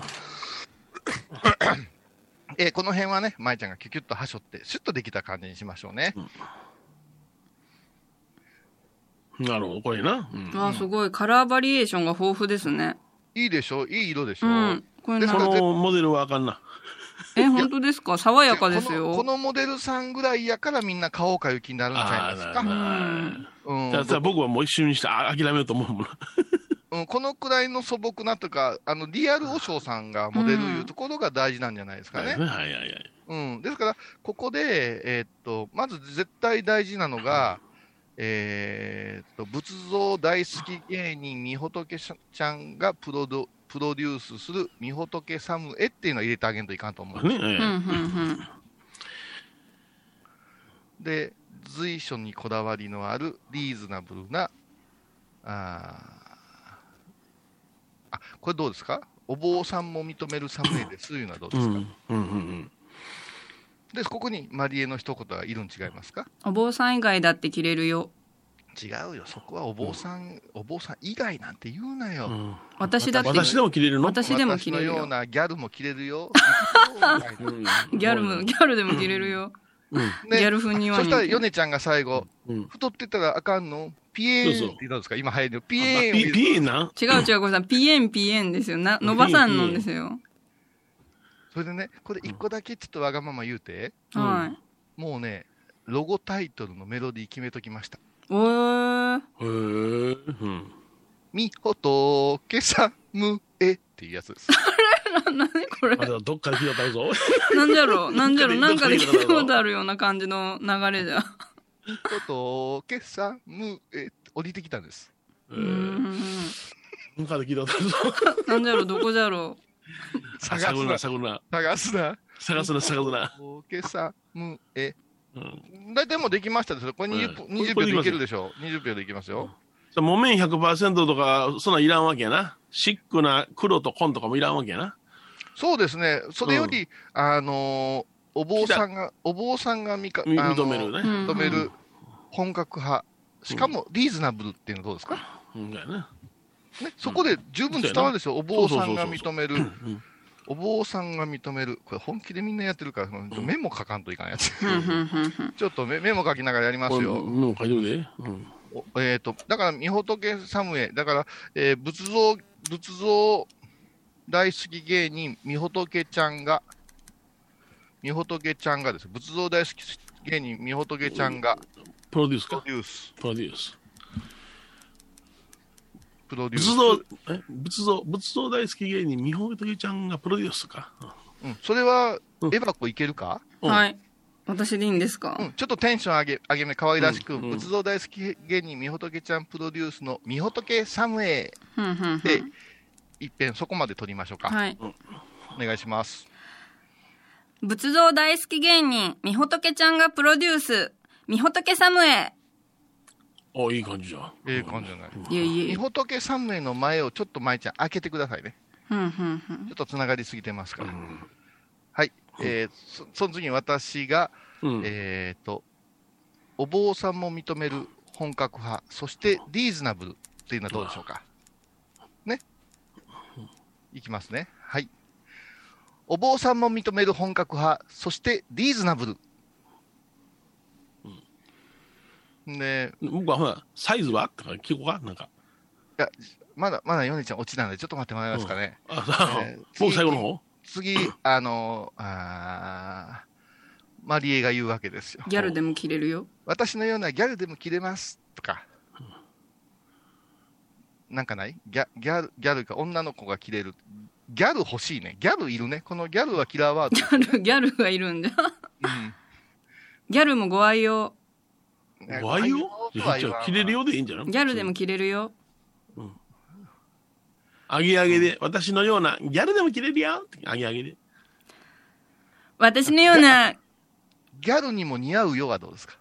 えーこの辺はね、舞ちゃんがキュキュッとはしょって、シュッとできた感じにしましょうね。
なるほど、これな。うん。
わあすごい。カラーバリエーションが豊富ですね。
いいでしょ？いい色でしょ、
うん。これ
このモデルはあかんな。
え本当ですか？爽やかです
このこ
よ
のモデルさんぐらいやからみんな買おうかいう気になるんちゃいますか？
うん。
うん。
だから僕はもう一瞬にしてあ諦めようと思うもんな。
うん、このくらいの素朴なというか、あのリアル和尚さんがモデルいうところが大事なんじゃないですかね。
はいはいはいはい。
うん、ですから、ここで、えーっとまず絶対大事なのが、えー、と、仏像大好き芸人、みほとけちゃんがプロドプロデュースするみほとけサムエっていうのを入れてあげんといかんと思う。
ね、
で、随所にこだわりのあるリーズナブルな、あーあ、これどうですか？お坊さんも認めるサムエですいうのはどう
うん。
ですか、
うん、うん、うん。
で、ここにマリエの一言がいるん違いますか？
お坊さん以外だって着れるよ。
違うよ、そこはお坊さん、お坊さん以外なんて言うなよ。
うん
私だって。
私でも着れるの？
私でも着れる
私のよう
よ。
なギャルも着れるよ。
うん
ギャルも、ギャルでも着れるよ。
うん。
ね
ギャル風には
そしたら、ヨネちゃんが最後、
うん。
太ってたらあかんの？ピエーンって言ったんですか？今流行りのピ
あ
エーンを
ピピエな
違う違う、これさん、ピエンピエンですよ。な、伸ばさんのんですよ。
それでね、これ一個だけちょっとわがまま言うて、
うん
はい。
もうね、ロゴタイトルのメロディー決めときました。
おー。
へえ。うん。
みほとけさむえっていうやつです。
な、なにこれ？
あ。れはどっかで聞いたことあるぞ。
なんじゃろう？なんじゃろう？なんかで聞いた
ことあるぞ
ことあるような感じの流れじゃ。
みほとけさむえ降りてきたんです。
え
うーん。
どっかで聞いたことあるぞ。
なんじゃろう？どこじゃろ
探
探すな、
すな、
探すな。
探すな。
探すな、探すな。
ほけさむえ。
うん。
大体もうできましたですよ。これ 20,
はい
20秒でいけるでしょ？20秒でいきますよ。
木綿100%とか、そんなんいらんわけやな。シックな黒と紺とかもいらんわけやな。
そうですね。それより、あのーお坊さんが、お坊さんがみか、
認めるね。
う。うん
認める本格派。しかもリーズナブルっていうのはどうですか、
うん、だよね。
ね、そこで十分伝わるでしょ、お坊さんが認める
う、ん。
お坊さんが認める、これ本気でみんなやってるから、メモ書かんといかんやつ。ちょっとメメモ書きながらやりますよ。
もう書いてるで。うん。
おえっ、と、だから、みほとけサムエ、だから、えー仏像、仏像大好き芸人、みほとけちゃんが、みほとけちゃんがですね、仏像大好き芸人、みほとけちゃんが、
プロデュース
プロ
か。
デュース、
プロデュース。
プロデュース。
仏像、え仏像、仏像大好き芸人、みほとけちゃんがプロデュースか。
うん、それは、
うん
エバコいけるか、
うん
はい。私でいいんですか？
うん、ちょっとテンション上げ、上げめ、可愛らしく、
うんうん
仏像大好き芸人、みほとけちゃんプロデュースのみほとけサムエ
ふんふんふ
で
ん。、
一遍そこまで撮りましょうか。
はい。
お願いします。
仏像大好き芸人、みほとけちゃんがプロデュース、みほとけサムエ。
おいい感じじゃん。
ええ感じじゃない？
いえいえ。
みほとけサムエの前をちょっと舞ちゃん開けてくださいね。ちょっとつながりすぎてますから。
うん。
はい。えーそその次に私が、
うん。
えっ、と、お坊さんも認める本格派、そしてリーズナブルっていうのはどうでしょうか？ね？いきますね。はい。お坊さんも認める本格派、そしてリーズナブル。で、
僕はほら、サイズは？とか聞こうかなんか。
まだ、まだヨネちゃん落ちなんで、ちょっと待ってもらえますかね。
あ、さ
えー
僕最後の方？
次、あの、あーマリエが言うわけですよ。
ギャルでも着れるよ。
私のようなギャルでも着れますとか、なんかない？ギャギャル、ギャルか女の子が着れる。ギャル欲しいね。ギャルいるね。このギャルはキラーワー
ギャル、ギャルがいるんじゃ。
ド。
ギャルもご愛用。
うん。
ワイオじゃあ切れるようでいいんじゃない？
ギャルでも着れるよ。
あげあげで、私のような、ギャルでも切れるよってあげあげで。
私のような、
ギャルにも似合うよはどうですか？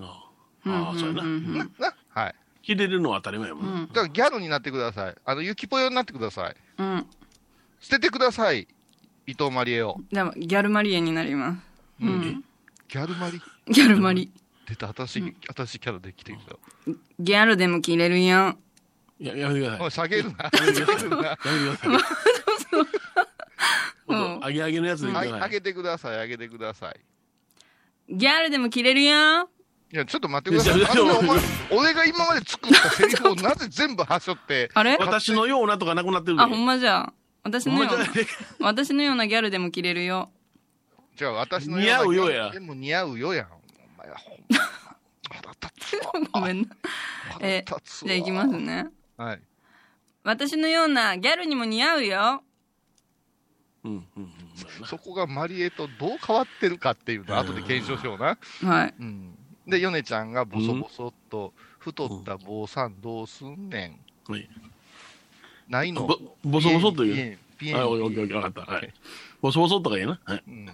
あ
うん
あ、そうやな。
うんうん
な、な、はい。
切れるのは当たり前やもん
だからギャルになってください。あの、ゆきぽよになってください。
うん。
捨ててください。伊藤マリエを。
じゃあ、ギャルマリエになります。う
うん
ん。
ギャルマリ？
ギャルマリ。
出た、新しい、新しいキャラできてるよ。
ギャルでも着れるよ。
いや、やめてください。
おい、下げるな。下げるな。
やめてください。
うん
あげあげのやつでいいん
はい、
じゃない？
上げてください、上げてください。
ギャルでも着れるよ。
いや、ちょっと待ってください。俺が今まで作ったセリフをなぜ全部はしょって、
あれ？
私のようなとかなくなってるで。
あ、ほんまじゃ。私のような。私のようなギャルでも着れるよ。
じゃあ私の
似合うよや
でも似合うよやん。お前はほんま、腹立つわ。
ごめんな。え
腹立つわ。
じゃあ行きますね。
はい。
私のようなギャルにも似合うよ。
うん、うん、うん。
そこがマリエとどう変わってるかっていうのを後で検証しような。
はい。
うん。で、ヨネちゃんがボソボソっと、太った坊さんどうすんねん。
はい
ないの？
ぼ、ボソボソっと言う。
ピエンピエン
はい、オッケーオッケー、わかった。はい。ボソボソっとか言うな。はい。
うん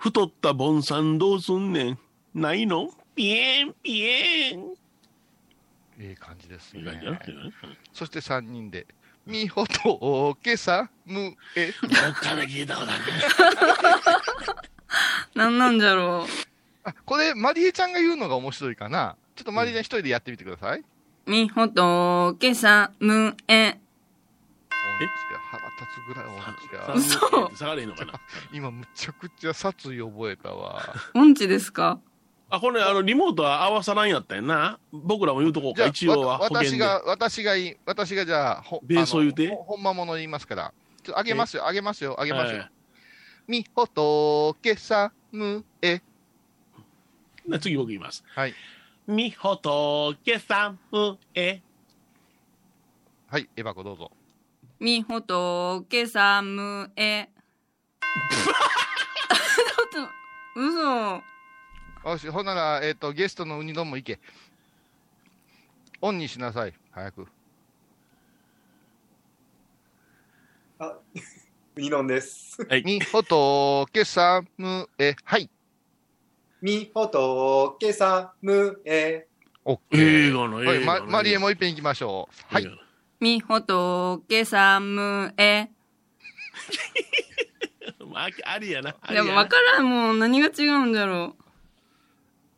太ったボンさんどうすんねん。ないの？ピエン、ピエン。
ええ感じです
いい感じやな
ね。そして3人で、みほとおけさむえ。
どっかで聞いたことある。
なんなんじゃろ
あ、これ、マリエちゃんが言うのが面白いかな。ちょっとマリエちゃん一人でやってみてください。
う。みほとけさむえ。
音痴や腹立つぐらい音痴や。
嘘
下がれへんのかな？
今むちゃくちゃ殺意覚えたわ。
音痴ですか？
あ、これ、あの、リモートは合わさらんやったんやな。僕らも言うとこうか、一応は
わ
保険で。
私が、私がいい、私がじゃあ、ほ
ベースを言うて？
ほほんまもの言いますから。ちょっとあげますよ、あげますよ、あげますよ。
はい
みほとけさむえ。
で次僕言います。
はい。
みほとけさむえ。
はい、エバコどうぞ。
みほとけさむえ。ちょっと、嘘。
よし、ほんなら、えっ、と、ゲストのウニ丼も行け。オンにしなさい、早く。
あ、ウニ丼です。
みほとけさむえ。はい。
みほとけさむえ。
オッケー。
映画の
はい、
映画の
ま、マリエもう一遍行きましょう。はい。。
みほとけさむえ。
まあ、ありやな。あり
で
やな
もわからんもう何が違うんだろ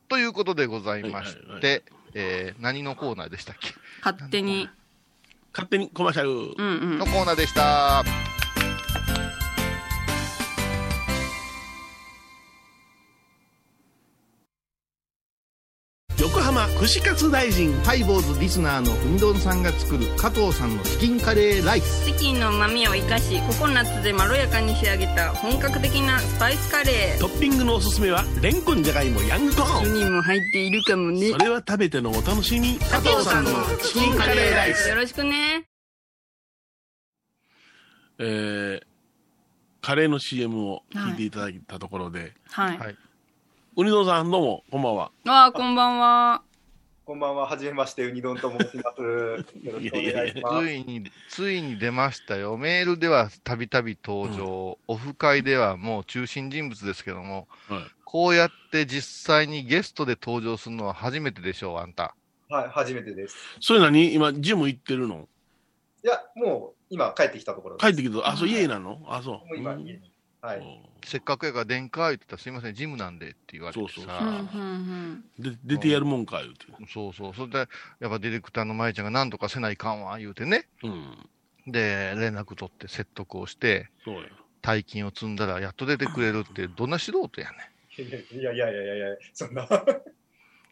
ということでございまし
はいは
えー、何のコーナーでしたっけ？
う。勝手に。
勝手にコマーシャル。
うんうん
の。コーナーでした。
浜串カツ大臣。
ハイボーズリスナーのうみどんさんが作る加藤さんのチキンカレーライス。
チキンの旨味を生かしココナッツでまろやかに仕上げた本格的なスパイスカレー
トッピングのおすすめは、レンコンじゃがいもヤングコーン。
にも入っているかもね
それは食べてのお楽しみ。
加藤さんの
チキンカレーライス。
よろしくね
えー、カレーの CM を聞いていただいたところで、
はい、
はい
うにどんさんどうも、こんばんは。
ああこんばんは
こんばんは、はじめまして、ウニ丼と申します。よろしくお願いします。
ついに、ついに出ましたよ。メールではたびたび登場、オフ会ではもう中心人物ですけども、
はい
こうやって実際にゲストで登場するのは初めてでしょう、あんた。
はい、初めてです。
それ何？今、ジム行ってるの？
いや、もう今帰ってきたところです。
帰ってきた。あ、そう、家なの？あ、そう。
もう今、
うん
家に。はい。
せっかくやから電化言ってたらすいません、ジムなんでって言われてさ。
そうそう出てやるもんか、言うて。
そうそう。それで、やっぱディレクターの舞ちゃんが何とかせないかんわ、言うてね。
うん。
で、連絡取って説得をして、
そうや。
大金を積んだらやっと出てくれるって、どんな素人やねん。
いやいやいやいやいや、そんな。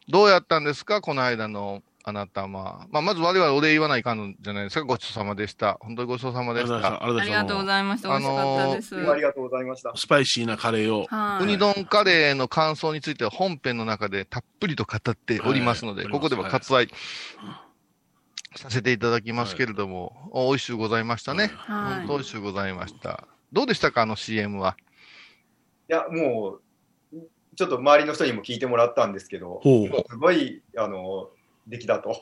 どうやったんですかこの間のあなたは。まあ、まず我々お礼言わないかんのじゃないですか。ごちそうさまでした。本当にごちそうさまでした。
あり
がとうご
い
ざいました美味しかったです、
ありがとうございました。
スパイシーなカレーを。
はい
ウニ丼カレーの感想については本編の中でたっぷりと語っておりますので、
はい
ここでは割愛させていただきますけれども、お美味しゅうございましたね。
はい
本当美味しゅうございました。どうでしたかあの CM は？
いや、もう、ちょっと周りの人にも聞いてもらったんですけど、すごい、あの、出来だと。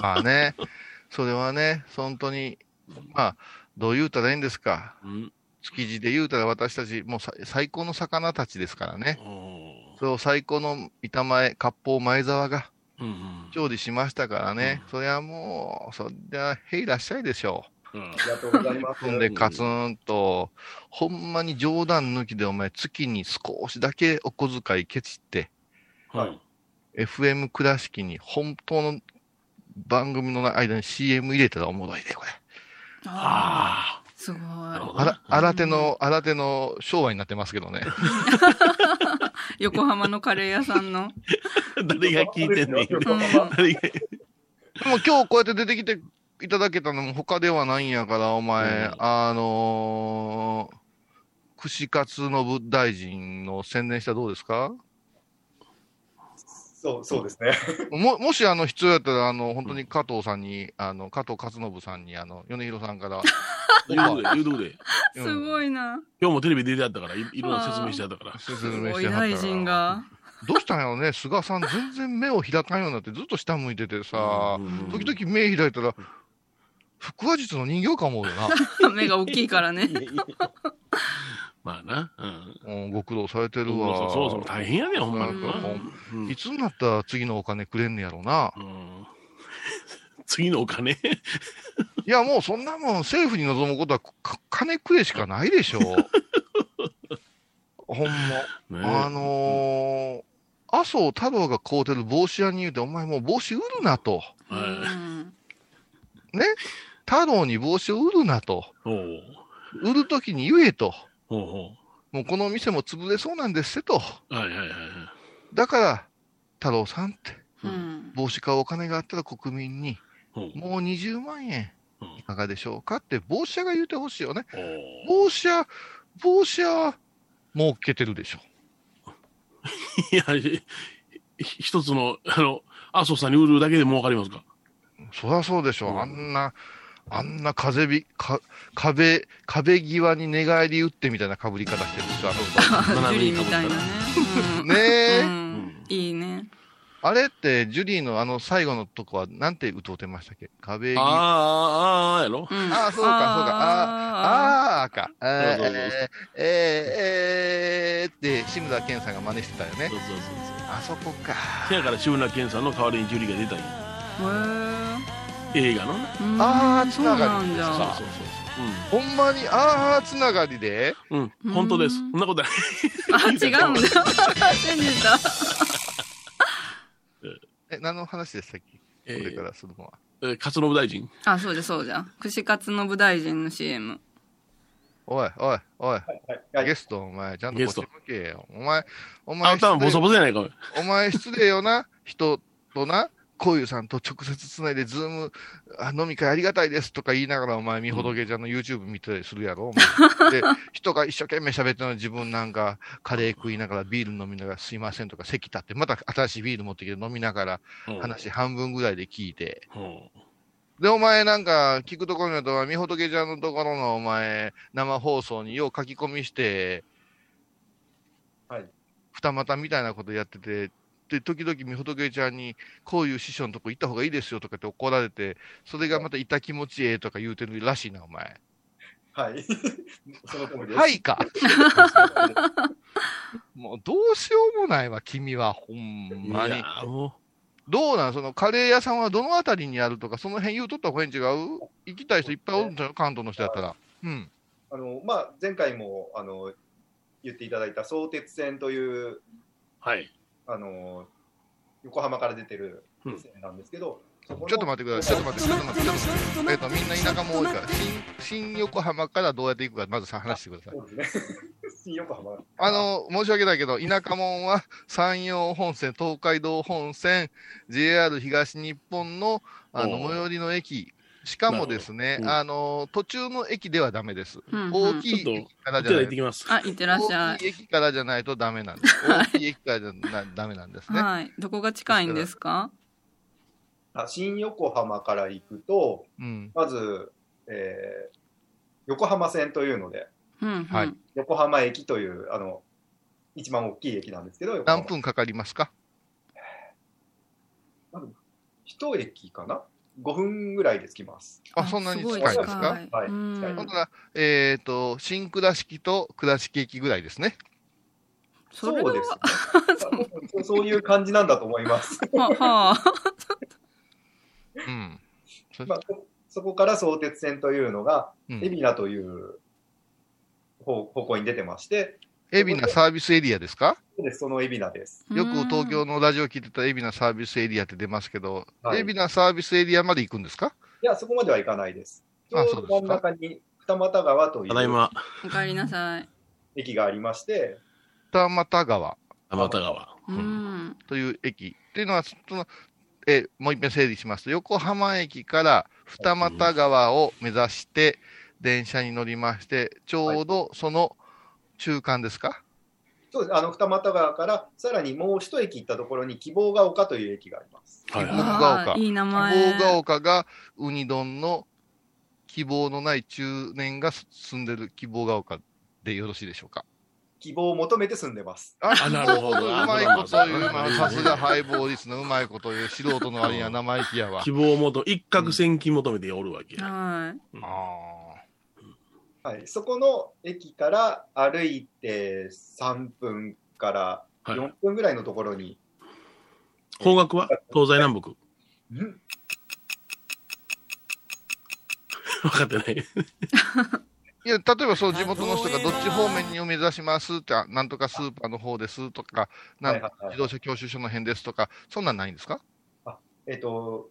まあね、それはね、本当に、まあ、どう言うたらいいんですか。
うん。
築地で言うたら私たち、もうさ最高の魚たちですからね。
お
それを最高の板前、割烹前沢が調理しましたからね。
うん
それはもう、そりゃ、へいらっしゃいでしょ
うん。うん
ありがとうございます。
んで、カツンと、ほんまに冗談抜きでお前、月に少しだけお小遣いケチって、
はい。
FM 倉敷に本当の番組の間に CM 入れたらおもろいで、これ。
あ
あ
すごい
あら、新手の、新手の昭和になってますけどね。
横浜のカレー屋さんの、
あ。誰が聞いてんねん。
う
でも今日こうやって出てきていただけたのも他ではないんやから、お前、
うん
あのー、串カツの部大臣の宣伝したらどうですか？
そう、そうですね。
も、もしあの必要やったら、あの、本当に加藤さんに、あの、加藤勝信さんに、あの、米広さんから、
言うとくで、言うとくで。
すごいな
今日もテレビ出てあったから、いいろんな説明してあったから。
説
すごい
明してはったら
大臣が
どうしたんやろね、菅さん、全然目を開かんようになって、ずっと下向いててさ、
うん
時々目開いたら、腹話術の人形か思うよな。
目が大きいからね。
まあな。うん。
うん、ご苦労されてるわ。
そうそう、大変やね、ほんまに。
うん
うん
いつになったら次のお金くれんねやろな。
うん 次のお金？
いや、もうそんなもん、政府に望むことはか金くれしかないでしょ。ほんま。
ね
あのー、麻生太郎が買うてる帽子屋に言うて、お前もう帽子売るなと。ね太郎に帽子を売るなと。売るときに言えと。
ほうほ
もうこの店も潰れそうなんですってと。
う。はいはいはいはい。
だから、太郎さんって、
うん
帽子買うお金があったら国民に、もう20万円
うん
いかがでしょうかって帽子屋が言うてほしいよね。帽子屋、帽子屋、儲けてるでしょ。
いや、ひ一つの、あの、麻生さんに売るだけで儲かりますか？
そりゃそうでしょ。
うん
あんな、あんな風び、か、壁、壁際に寝返り打ってみたいな被り方してるんですよ、あの 人。
ジュリーみたいなね。う ん
ねえ、
うんいいね。
あれって、ジュリーのあの最後のとこは、なんて歌うてましたっけ？壁際。
ああ、ああ、やろ
うん
ああ、そうか、そうか。ああ、ああか。えー
そうそうそう
えー、えー、って、志村けんさんが真似してたよね
そう。そうそうそう。
あそこか。
せやから志村けんさんの代わりにジュリーが出たんや。
へ
映画のね。
え。
あー
そうなん
そう
だ。
そうそう
ほんまに、ああ、つながりで、
そう。うん。うん。本当です。そんなことない。
あ、違うんだ。信じた。
え、何の話でしたっけ？
え
これからするのは。
ー、えー勝信大臣。
あ、そうです、そうじゃん。串カツの部大臣の CM。
おい、おい、おい。ゲスト、お前、ちゃんとこっち向けよ。お前、お前、
あんたはボソボソやないか、お
前失礼よな、人とな、こういうさんと直接つないで、ズーム、あ飲み会ありがたいですとか言いながら、お前、みほどけちゃんの YouTube 見たりするやろ、お前 で、人が一生懸命喋ってるのに自分なんか、カレー食いながら、ビール飲みながら、すいませんとか、席立って、また新しいビール持ってきて飲みながら、
うん。
話半分ぐらいで聞いて、
うん。
で、お前なんか、聞くところによると、みほとけちゃんのところのお前、生放送によう書き込みして、
はい。
二股みたいなことやってて、で、時々みほとけちゃんに、こういう師匠のとこ行った方がいいですよとかって怒られて、それがまたいた気持ちええとか言うてるらしいな、お前。
はい。その通りです。
はいか。もうどうしようもないわ、君は、ほんまにどうなん？そのカレー屋さんはどのあたりにあるとか、その辺言うとった方がいいん違う？行きたい人いっぱいおるんちゃう？関東の人やったら。うん。
あの、まあ、前回も、あの、言っていただいた相鉄線という、
はい。
あの、横浜から出てる
うん
線なんですけど、
ちょっと待ってください。ちょっと待って、ちょっと待って、ちょっと待って。えっと、みんな田舎も多いから、新、新横浜からどうやって行くか、まずさ話してください。
そうですね。新横浜。
あ、の、申し訳ないけど、田舎もんは山陽本線、東海道本線、JR 東日本の、あの、最寄りの駅、しかもですね、
うん
あの、途中の駅ではダメです。
うんうん
大きい駅から
じゃ
ない
行ってきます。
あ、いってらっしゃい。
大きい駅からじゃないとダメなんです。大きい駅からじゃなダメなんですね。
はい。どこが近いんですか？
あ新横浜から行くと、
うん。
まず、えー横浜線というので、
うんうん。
はい
横浜駅という、あの、一番大きい駅なんですけど、
何分かかりますか？
一駅かな？?5 分ぐらいで着きます。
あ、そんなに近いですか？
近
はい
うん
近い
本当だ、えっ、と、新倉敷と倉敷駅ぐらいですね。
そ
うです、ねそう。そういう感じなんだと思います。
ははあ。
うん。そ
まあ、そそこから相鉄線というのが、
うん
海老名という方方向に出てまして、
海老名サービスエリアですか？
そうですその海老名です。
よく東京のラジオ聞いてた海老名サービスエリアって出ますけど、
はい
海老名サービスエリアまで行くんですか？
いや、そこまでは行かないです。ちょ
あそう
ど真ん中に二俣川という
ただいま、
お帰りなさい。
駅がありまして、
二俣川
天田川。
う
うん
ん。
という駅っていうのは、そのえもう一遍整理しますと、横浜駅から二俣川を目指して電車に乗りまして、ちょうどその中間ですか、
そうですあの二俣川からさらにもう一駅行ったところに希望が丘という駅があります。
はい
希望
は
が丘
いい名
希
前。
望が丘がウニ丼の希望のない中年が住んでる希望が丘でよろしいでしょうか？
希望を求めて住んでます。
あ
あなるほど
うまいこと言う。まあさすが
は
ハイボーリスのうまいこと言う。素人の割には生意気やわ
希。望を求め、一攫千金求めておるわけや。
はい。
あ
はい、そこの駅から歩いて3分から
はい。
4分ぐらいのところに、
方角は？東西南北？
ん。
分かってない。
いや、例えばそう地元の人がどっち方面にを目指しますって、あなんとかスーパーの方ですとか、なん
はいはいはい。
自動車教習所の辺ですとか、そんなんないんですか？
えっと、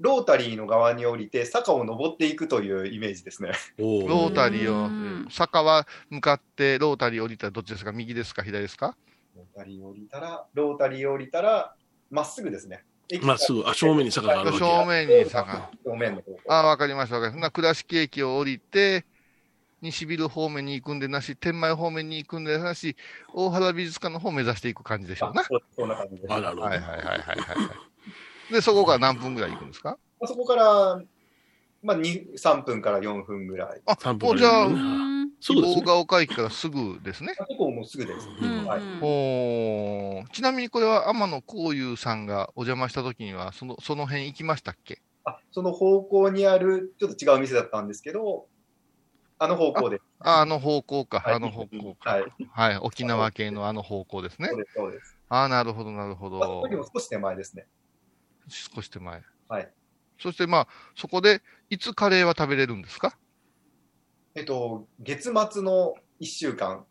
ロータリーの側に降りて坂を登っていくというイメージですね。
お
ロータリーを
うん、
坂は向かって、ロータリー降りたらどっちですか？右ですか？左ですか？
ロータリー降りたら、ロータリー降りたら、まっすぐですね。駅
まっすぐあ正面に坂があるわけ
正面に坂。
正面の方向
ああ、わかりました、わかりました。倉敷駅を降りて、西ビル方面に行くんでなし、天満方面に行くんでなし、大原美術館の方を目指していく感じでしょうな。
そんな感じです。
あ、なるほど。
はいはいはいはいはい。で、そこから何分ぐらい行くんですか？
あそこから、まあ、2 3分から4分ぐらい。
あ、
3分
じゃあ。大ヶ丘駅からすぐですね。
あそこもうすぐです。
うん
はい。
おーちなみにこれは天野幸雄さんがお邪魔した時には、その、その辺行きましたっけ？
あその方向にある、ちょっと違う店だったんですけど、あの方向で。
あ、あの方向か、
はい
あの方向か。
はい。
はい、沖縄系のあの方向ですね
そう。です、そうです。
ああ、なるほど、なるほ
あそ
ど
こに。も少し手前ですね。
少し手前。
はい。
そしてまあ、そこで、いつカレーは食べれるんですか？
えっと、月末の1週間。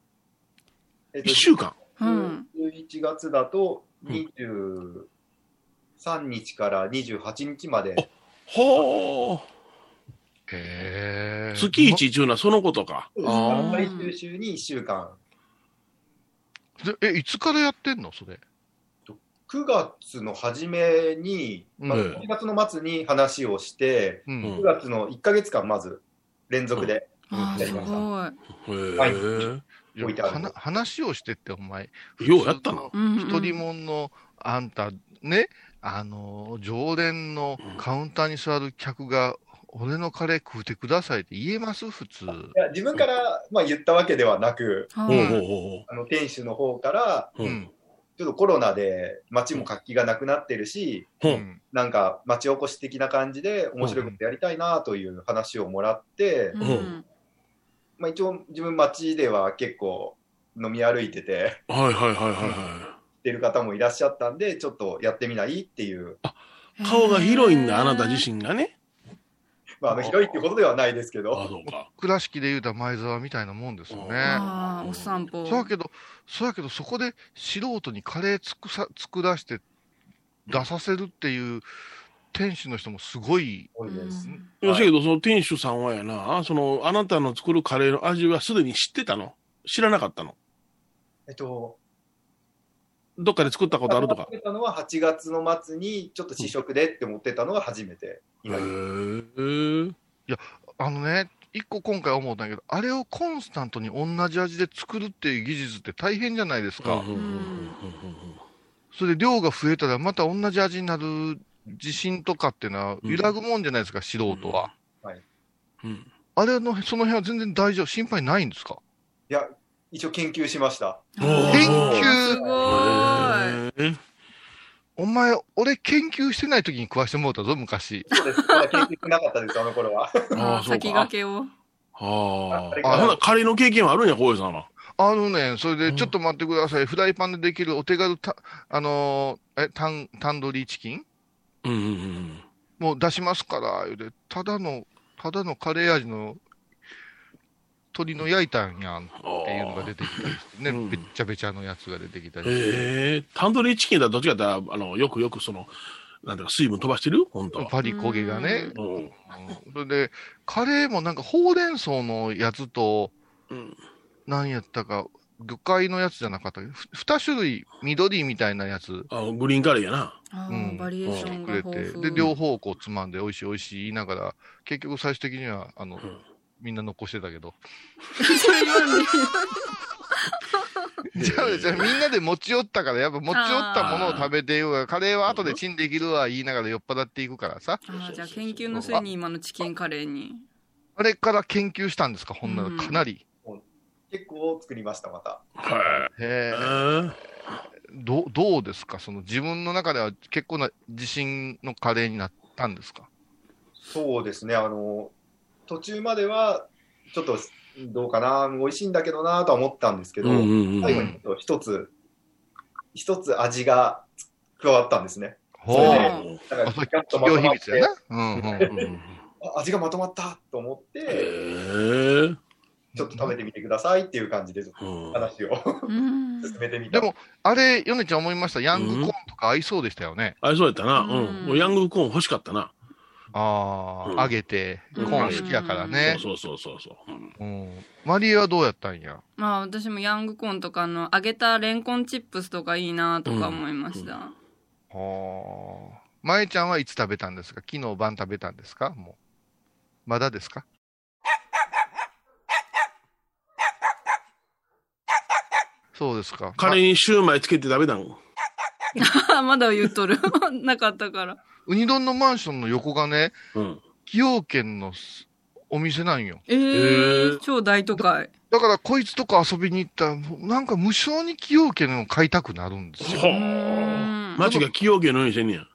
えっと
一週間？
うん。
11月だと
うん
23日から28日まで、
ほ
へえ。
ー。月一中な、そのことか。
毎
ー
週週に1週間。
でえ、いつからやってんの？それ。
9月の初めに、まあ、
うん
8月の末に話をして、
うん。
うん
9月の1ヶ月間まず連続で、
あーすごい。
へー。
いや
置いてある
話話をしてって、お前。
ようやったな。
うんうん
一人もんの、あんた、ね、あの、常連のカウンターに座る客が、俺のカレー食うてくださいって言えます？普通。
いや自分から、まあ、言ったわけではなく、
うほうほ
あの店主の方から、
うほう。うん。
うん。
ちょっとコロナで街も活気がなくなってるし、
ほう。
うん。
なんか町おこし的な感じで面白いことやりたいなという話をもらって、
うん
まあ、一応自分町では結構飲み歩いてて、
はいはいはいはいは
知 ってる方もいらっしゃったんで、ちょっとやってみない？っていう、
い。顔が広いんだ、あなた自身がね。
まあ、あの広いっていうことではないですけ
あ、
ど。
倉敷で言うたら前沢みたいなもんですよね。
ああ、お散歩。
そうやけど、そうやけど、そこで素人にカレーつくさ作らして出させるっていう店主の人もすごい。
多いです。
や、せやけど、その店主さんはやな、その、あなたの作るカレーの味はすでに知ってたの？知らなかったの？
えっと、
どっかで作ったことあるとか
食。べたのは8月の末にちょっと試食でって思ってたのが初めて
へ
今です。
ー。
あのね、一個今回思ったんだけど、あれをコンスタントに同じ味で作るっていう技術って大変じゃないですか。それで量が増えたらまた同じ味になる自信とかっていうのは揺らぐもんじゃないですか、素人は。
うん
あれの、その辺は全然大丈夫、心配ないんですか？
いや、一応研究しました。
研
す
究、
ごい。
へー
お前、俺研究してない時に食わしてもらったぞ、昔。
そうです。まだ研究しなかったです、あの頃は。
先
か。
駆けを。
あ
あ
ほなカレーの経験はあるんや、こういうさんは。
あのね、それで、
うん
ちょっと待ってください。フライパンでできるお手軽た、あのーえ、タン、タンドリーチキン？
うんうんうん。
もう出しますから、言うて、ただの、ただのカレー味の鶏の焼いたんやんっていうのが出てきたりしてね、
うん
べっちゃべちゃのやつが出てきたりして。
へえ、タンドリーチキンだとどっちかって言ったら、あの、よくよくその、なんていうか、水分飛ばしてる？本当は。
パリ焦げがね。
うん。
うんそれで、カレーもなんかほうれん草のやつと、
うん。
何やったか、魚介のやつじゃなかったけ？ど、ふ二種類緑みたいなやつ
あグリーンカレーやな。
あ
うん
ーバリエーションが
くれて。で、両方こうつまんで、美味しい美味しい言いながら、結局最終的には、あの、
ん
みんな残してたけど。じゃあ、じゃあみんなで持ち寄ったから、やっぱ持ち寄ったものを食べてようが、カレーは後でチンできるわ言いながら酔っ払っていくからさ。
あーじゃあ研究の末に今のチキンカレーに。
あれから研究したんですか、ほんなら
うん
かなり。
結構作りました、また。
はい。
へ
え
ーどどうですか？その自分の中では結構な自信のカレーになったんですか？
そうですね、あの、途中までは、ちょっと、どうかな、美味しいんだけどなとは思ったんですけど、
うんうんうん。
最後にちょっと一つ、一つ味が加わったんですね。
ほ
それでかガッとまとまって
密やな。うんうん。
うん
あ味がまとまったと思っ
へ
て、
え。
ちょっと食べてみてくださいっていう感じで、ちょっ
うん
と話を
うん
進めてみた。
でも、あれ、ヨネちゃん思いました？ヤングコーンとか合いそうでしたよね。
あ、そうやったな。
うん
うん。もうヤングコーン欲しかったな。
ああ、
うん
揚げて、コーン好きやからね。
そうそうそうそう。うん
うん。マリエはどうやったんや？
まあ私もヤングコーンとかあの揚げたレンコンチップスとかいいなとか思いました。
はあ。まえちゃんはいつ食べたんですか？昨日晩食べたんですか？もう。まだですか？そうですか。
カレーにシューマイつけて食べたん？
まだ言っとる。なかったから。
ウニ丼のマンションの横がね、
うん。
崎陽軒のすお店なんよ。
えー
えー
超大都会。
だからこいつとか遊びに行ったら、なんか無償に崎陽軒を買いたくなるんですよ。
う
は
ん
あ。町が崎陽軒のようにしてんねや。
い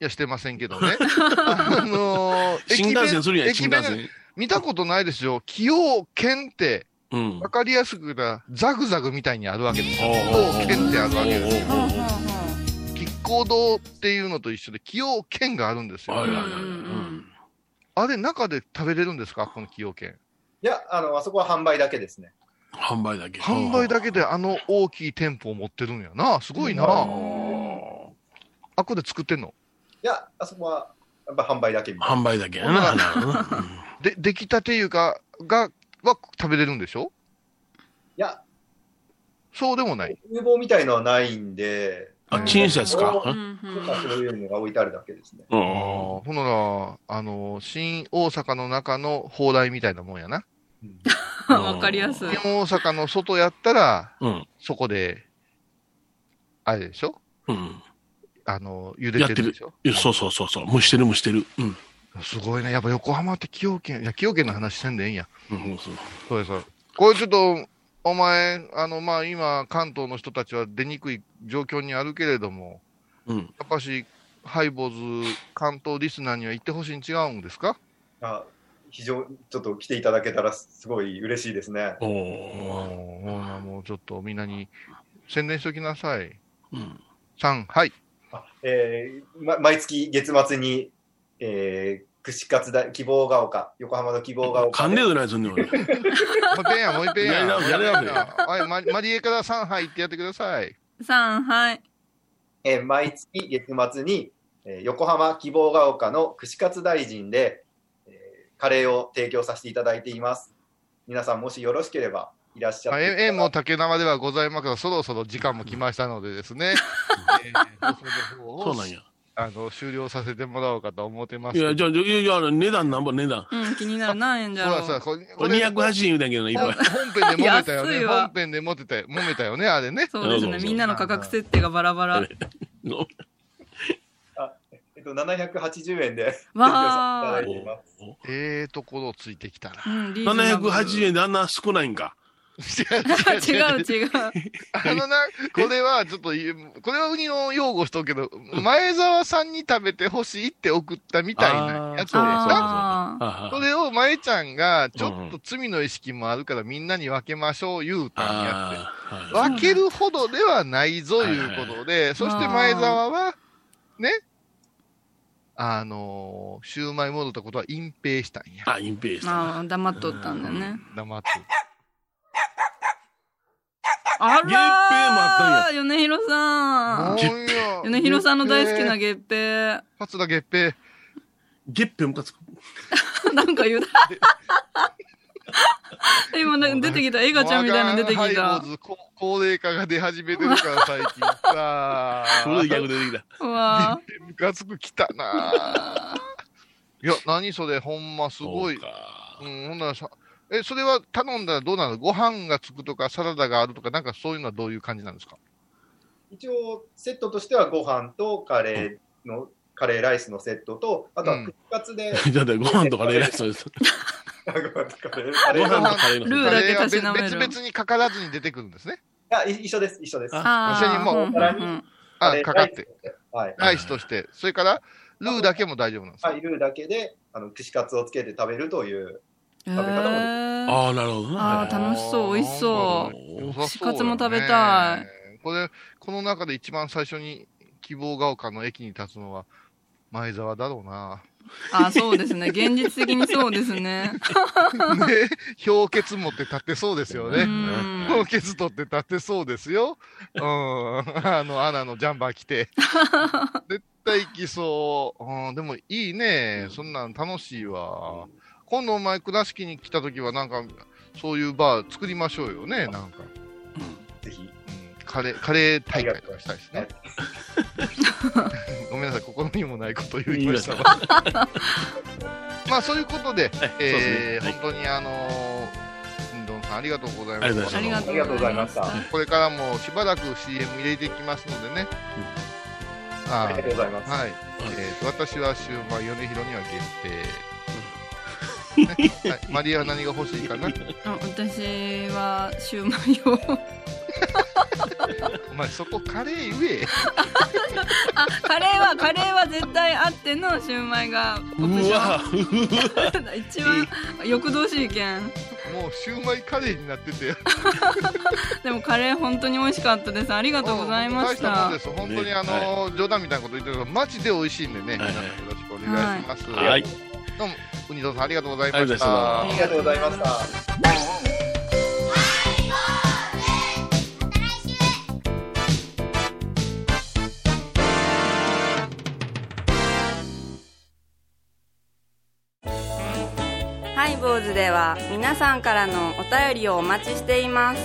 や、してませんけどね。あのー
新幹線するやん、
駅弁
新幹線。
見たことないですよ。崎陽軒って、
うん。
わかりやすく言ったら、ザグザグみたいにあるわけですよ。
おう
崎陽軒ってあるわけですよ。
ほうほうほ
亀甲堂っていうのと一緒で、崎陽軒があるんですよ。
はいはいはい。う
うんうん
ん。
あれ、中で食べれるんですか？この崎陽軒。
いや、あの、あそこは販売だけですね。
販売だけ。
販売だけであの大きい店舗を持ってるんやな。すごいな。
あ
あ
ー
あこで作ってんの？
いや、あそこは、やっぱ販売だけ。
販売だけやな。
で、出来たていうか、が、は食べれるんでしょ？
いや、
そうでもない。
厨房みたいのはないんで、
あ、チンしたやつか？
う。
うん
うんうん
とかそういうのが置いてあるだけですね。
ああ、ほんなら、あの、新大阪の中の砲台みたいなもんやな。
うん
わかりやすい。
新大阪の外やったら、
うん。
そこで、あれでしょ？
うん。
あの、茹でてるでしょ？
そうそうそうそう。蒸してる蒸してる。うん。
すごいね。やっぱ横浜って崎陽軒、いや、崎陽軒の話してんでええんや。
うん、そう。
そうです。そうですこれちょっと、お前、あの、まあ、今、関東の人たちは出にくい状況にあるけれども、
うん。
やっぱし、ハイボーズ関東リスナーには行ってほしいに違うんですか？
あ非常にちょっと来ていただけたらすごい嬉しいですね。
お
も
ー。
う、もうちょっとみんなに宣伝しておきなさい。
うん。
3、はい。
あえーま、毎月月末に、えー、串カツ大希望が丘、横浜の希望が丘で
噛んでるやつんねん、俺。
もう一遍や、もう一遍や。はい、ママリエから3、はいってやってください。
三はい。
えー毎月月末に、えー横浜希望が丘の串カツ大臣で、えーカレーを提供させていただいています。皆さんもしよろしければいらっしゃっ
まあ、
て。
え縁も竹縄ではございますが、そろそろ時間も来ましたのでですね、えー放送の方を
そうなんや。
あの終了させてもらおうかと思ってます。
いや、じゃあ、いや値段なんぼ値段。
うん、気になる。何円じゃろ
そうだそうだ、
う。
これ
これ280円言うたけどな、いっぱい。
本本編で揉めたよね。本編で揉めたよ揉めたよね、あれね。
そうですね。みんなの価格設定がバラバラ。
の
えっと、780円で
わー
させていただいています。
ええところついてきたな。
うん、リーズナブル
780円であんな少ないんか。
違う
違う違う。
あのな、これはちょっとこれはウニを擁護しとくけど、前澤さんに食べてほしいって送ったみたいなやつを
そう
あー
あ
それを前ちゃんが、ちょっと罪の意識もあるからみんなに分けましょう言うたんやって。分けるほどではないぞいうことで、そして前澤は、ね、あのー、シューマイ戻ったことは隠蔽したんや。
あ、隠蔽した。
まあ、黙っとったんだよね。
黙って。
あ
月餅もあ
らー米広さん。米広さんの大好きな月餅。
初田月餅。
月餅ムカつく。
なんか言うた。今なんか出てきた。エガちゃんみたいなの出てきた
高高齢化が出始めてるから最近さ。
古い逆出てきた。
うわ
ムカつくきたな。いや、何それ、ほんますごい
そう。
ん、ほんならさ、え、それは頼んだらどうなの？ご飯がつくとか、サラダがあるとか、なんかそういうのはどういう感じなんですか？
一応、セットとしてはご飯とカレーの、カレーライスのセットと、あとは
うん
串カツで、
だってご飯とかレイライスです。ご飯とカレーの
ルーだけたし
カレーは
なめる
別々にかからずに出てくるんですね。
あい一緒です、一緒です。
あ
一緒にもう
うんうんうん
あ、
カ
かかって。。
はい。
ライスとして。それから、ルーだけも大丈夫なんですか？
はい、ルーだけで、あの、串カツをつけて食べるという。
へ
食べ方もできる
ー
ああ、なるほどね。
あー楽しそう美味しそう
良さそう
串カツも食べたい。
これ、この中で一番最初に希望が丘の駅に立つのは前澤だろうな。
あ、そうですね。現実的にそうですね。
ね、氷結持って立ってそうですよ
う
ね。
ん
氷結取って立ってそうですよ。うん。あの、アナのジャンバー着て。絶対行きそう。うん、でもいいね。そんなん楽しいわ。今度お前倉敷に来た時はなんか、そういうバー作りましょうよね。なんか。
ぜひ。
うんカレー、カレー大会とかしたいですね。ごめんなさい、心にもないことを言いましたわ。まあ、そういうことで、
はい
えー本当にあのー、うんどんさんありがとうございま
ありがとうご
す。
ありがとう
ありがとうございました。
これからもしばらく CM 入れていきますのでね。あ
ありがとうございます。
はい。えーと、私はシューマイ、米広には限定。ねはい、マリアは何が欲しいかな？
あ私はシューマイを
お前そこカレー言え。
あカレーはカレーは絶対あってのシューマイがオプシ
うわ
ョン一番欲々しいけん
もうシューマイカレーになってて。
でもカレー本当に美味しかったですありがとうございまし
大したもん
た
です。本当にあの、冗談みたいなこと言ってるけど、マジで美味しいんでね。
はい
皆さんよろしくお願いします。
はい。
どうも、ウニドさんありがとうございました。
ありがとうございました。
ハイボーズでは皆さんからのお便りをお待ちしています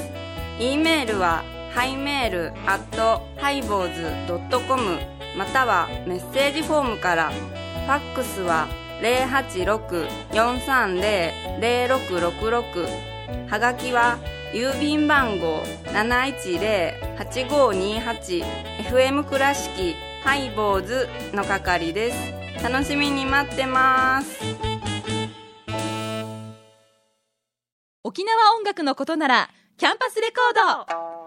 e メールはハイメールアットハイボーズドットコムまたはメッセージフォームからファックスは086-430-0666はがきは郵便番号 710-8528FM 倉敷ハイボーズの係です。楽しみに待ってます。
沖縄音楽のことならキャンパスレコード。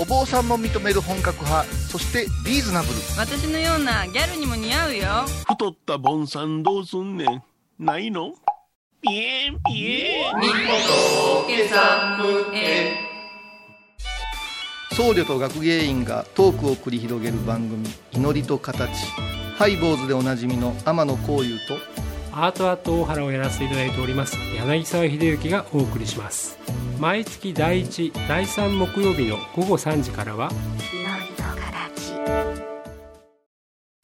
お坊さんも認める本格派、そしてリーズナブル。
私のようなギャルにも似合うよ。
太ったボンさんどうすんねん。ないの？ピエンピエン。
みほとけサムへ
僧侶と学芸員がトークを繰り広げる番組「祈りと形」ハイボーズでおなじみの天野幸雄と
アートアート大原をやらせていただいております。柳沢秀幸がお送りします。毎月第1第3木曜日の午後3時からは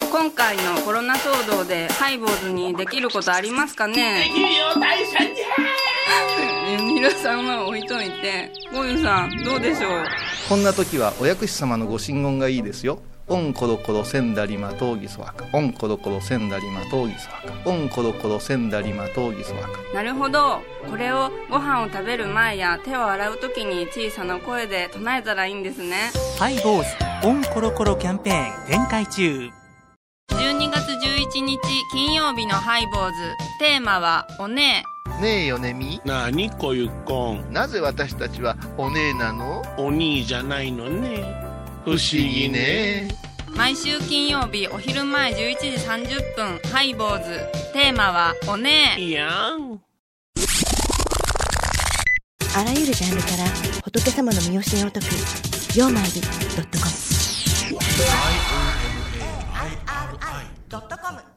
今回のコロナ騒動でハイボーズにできることありますかね？できるよ大社じゃみろさんは置いといて。ゴユさんどうでしょう？
こんな時はお薬師様のご神言がいいですよオンコロコロセンダリマトウギソワカ。オンコロコロセンダリマトウギソワカ。オンコロコロセンダリマトウギソワカ。
なるほど。これをご飯を食べる前や手を洗う時に小さな声で唱えたらいいんですね。
ハイボーズオンコロコロキャンペーン展開中。
12月11日金曜日のハイボーズ。テーマはおね
ねえよねみ。
なにこゆっこん。
なぜ私たちはお姉なの？
お兄じゃないのね
不思議ね。
毎週金曜日お昼前11時30分ハイボーズ。テーマはおね
いやん。
あらゆるジャンルから仏様の身教えを解く「曜マイルドットコム」
ドットコム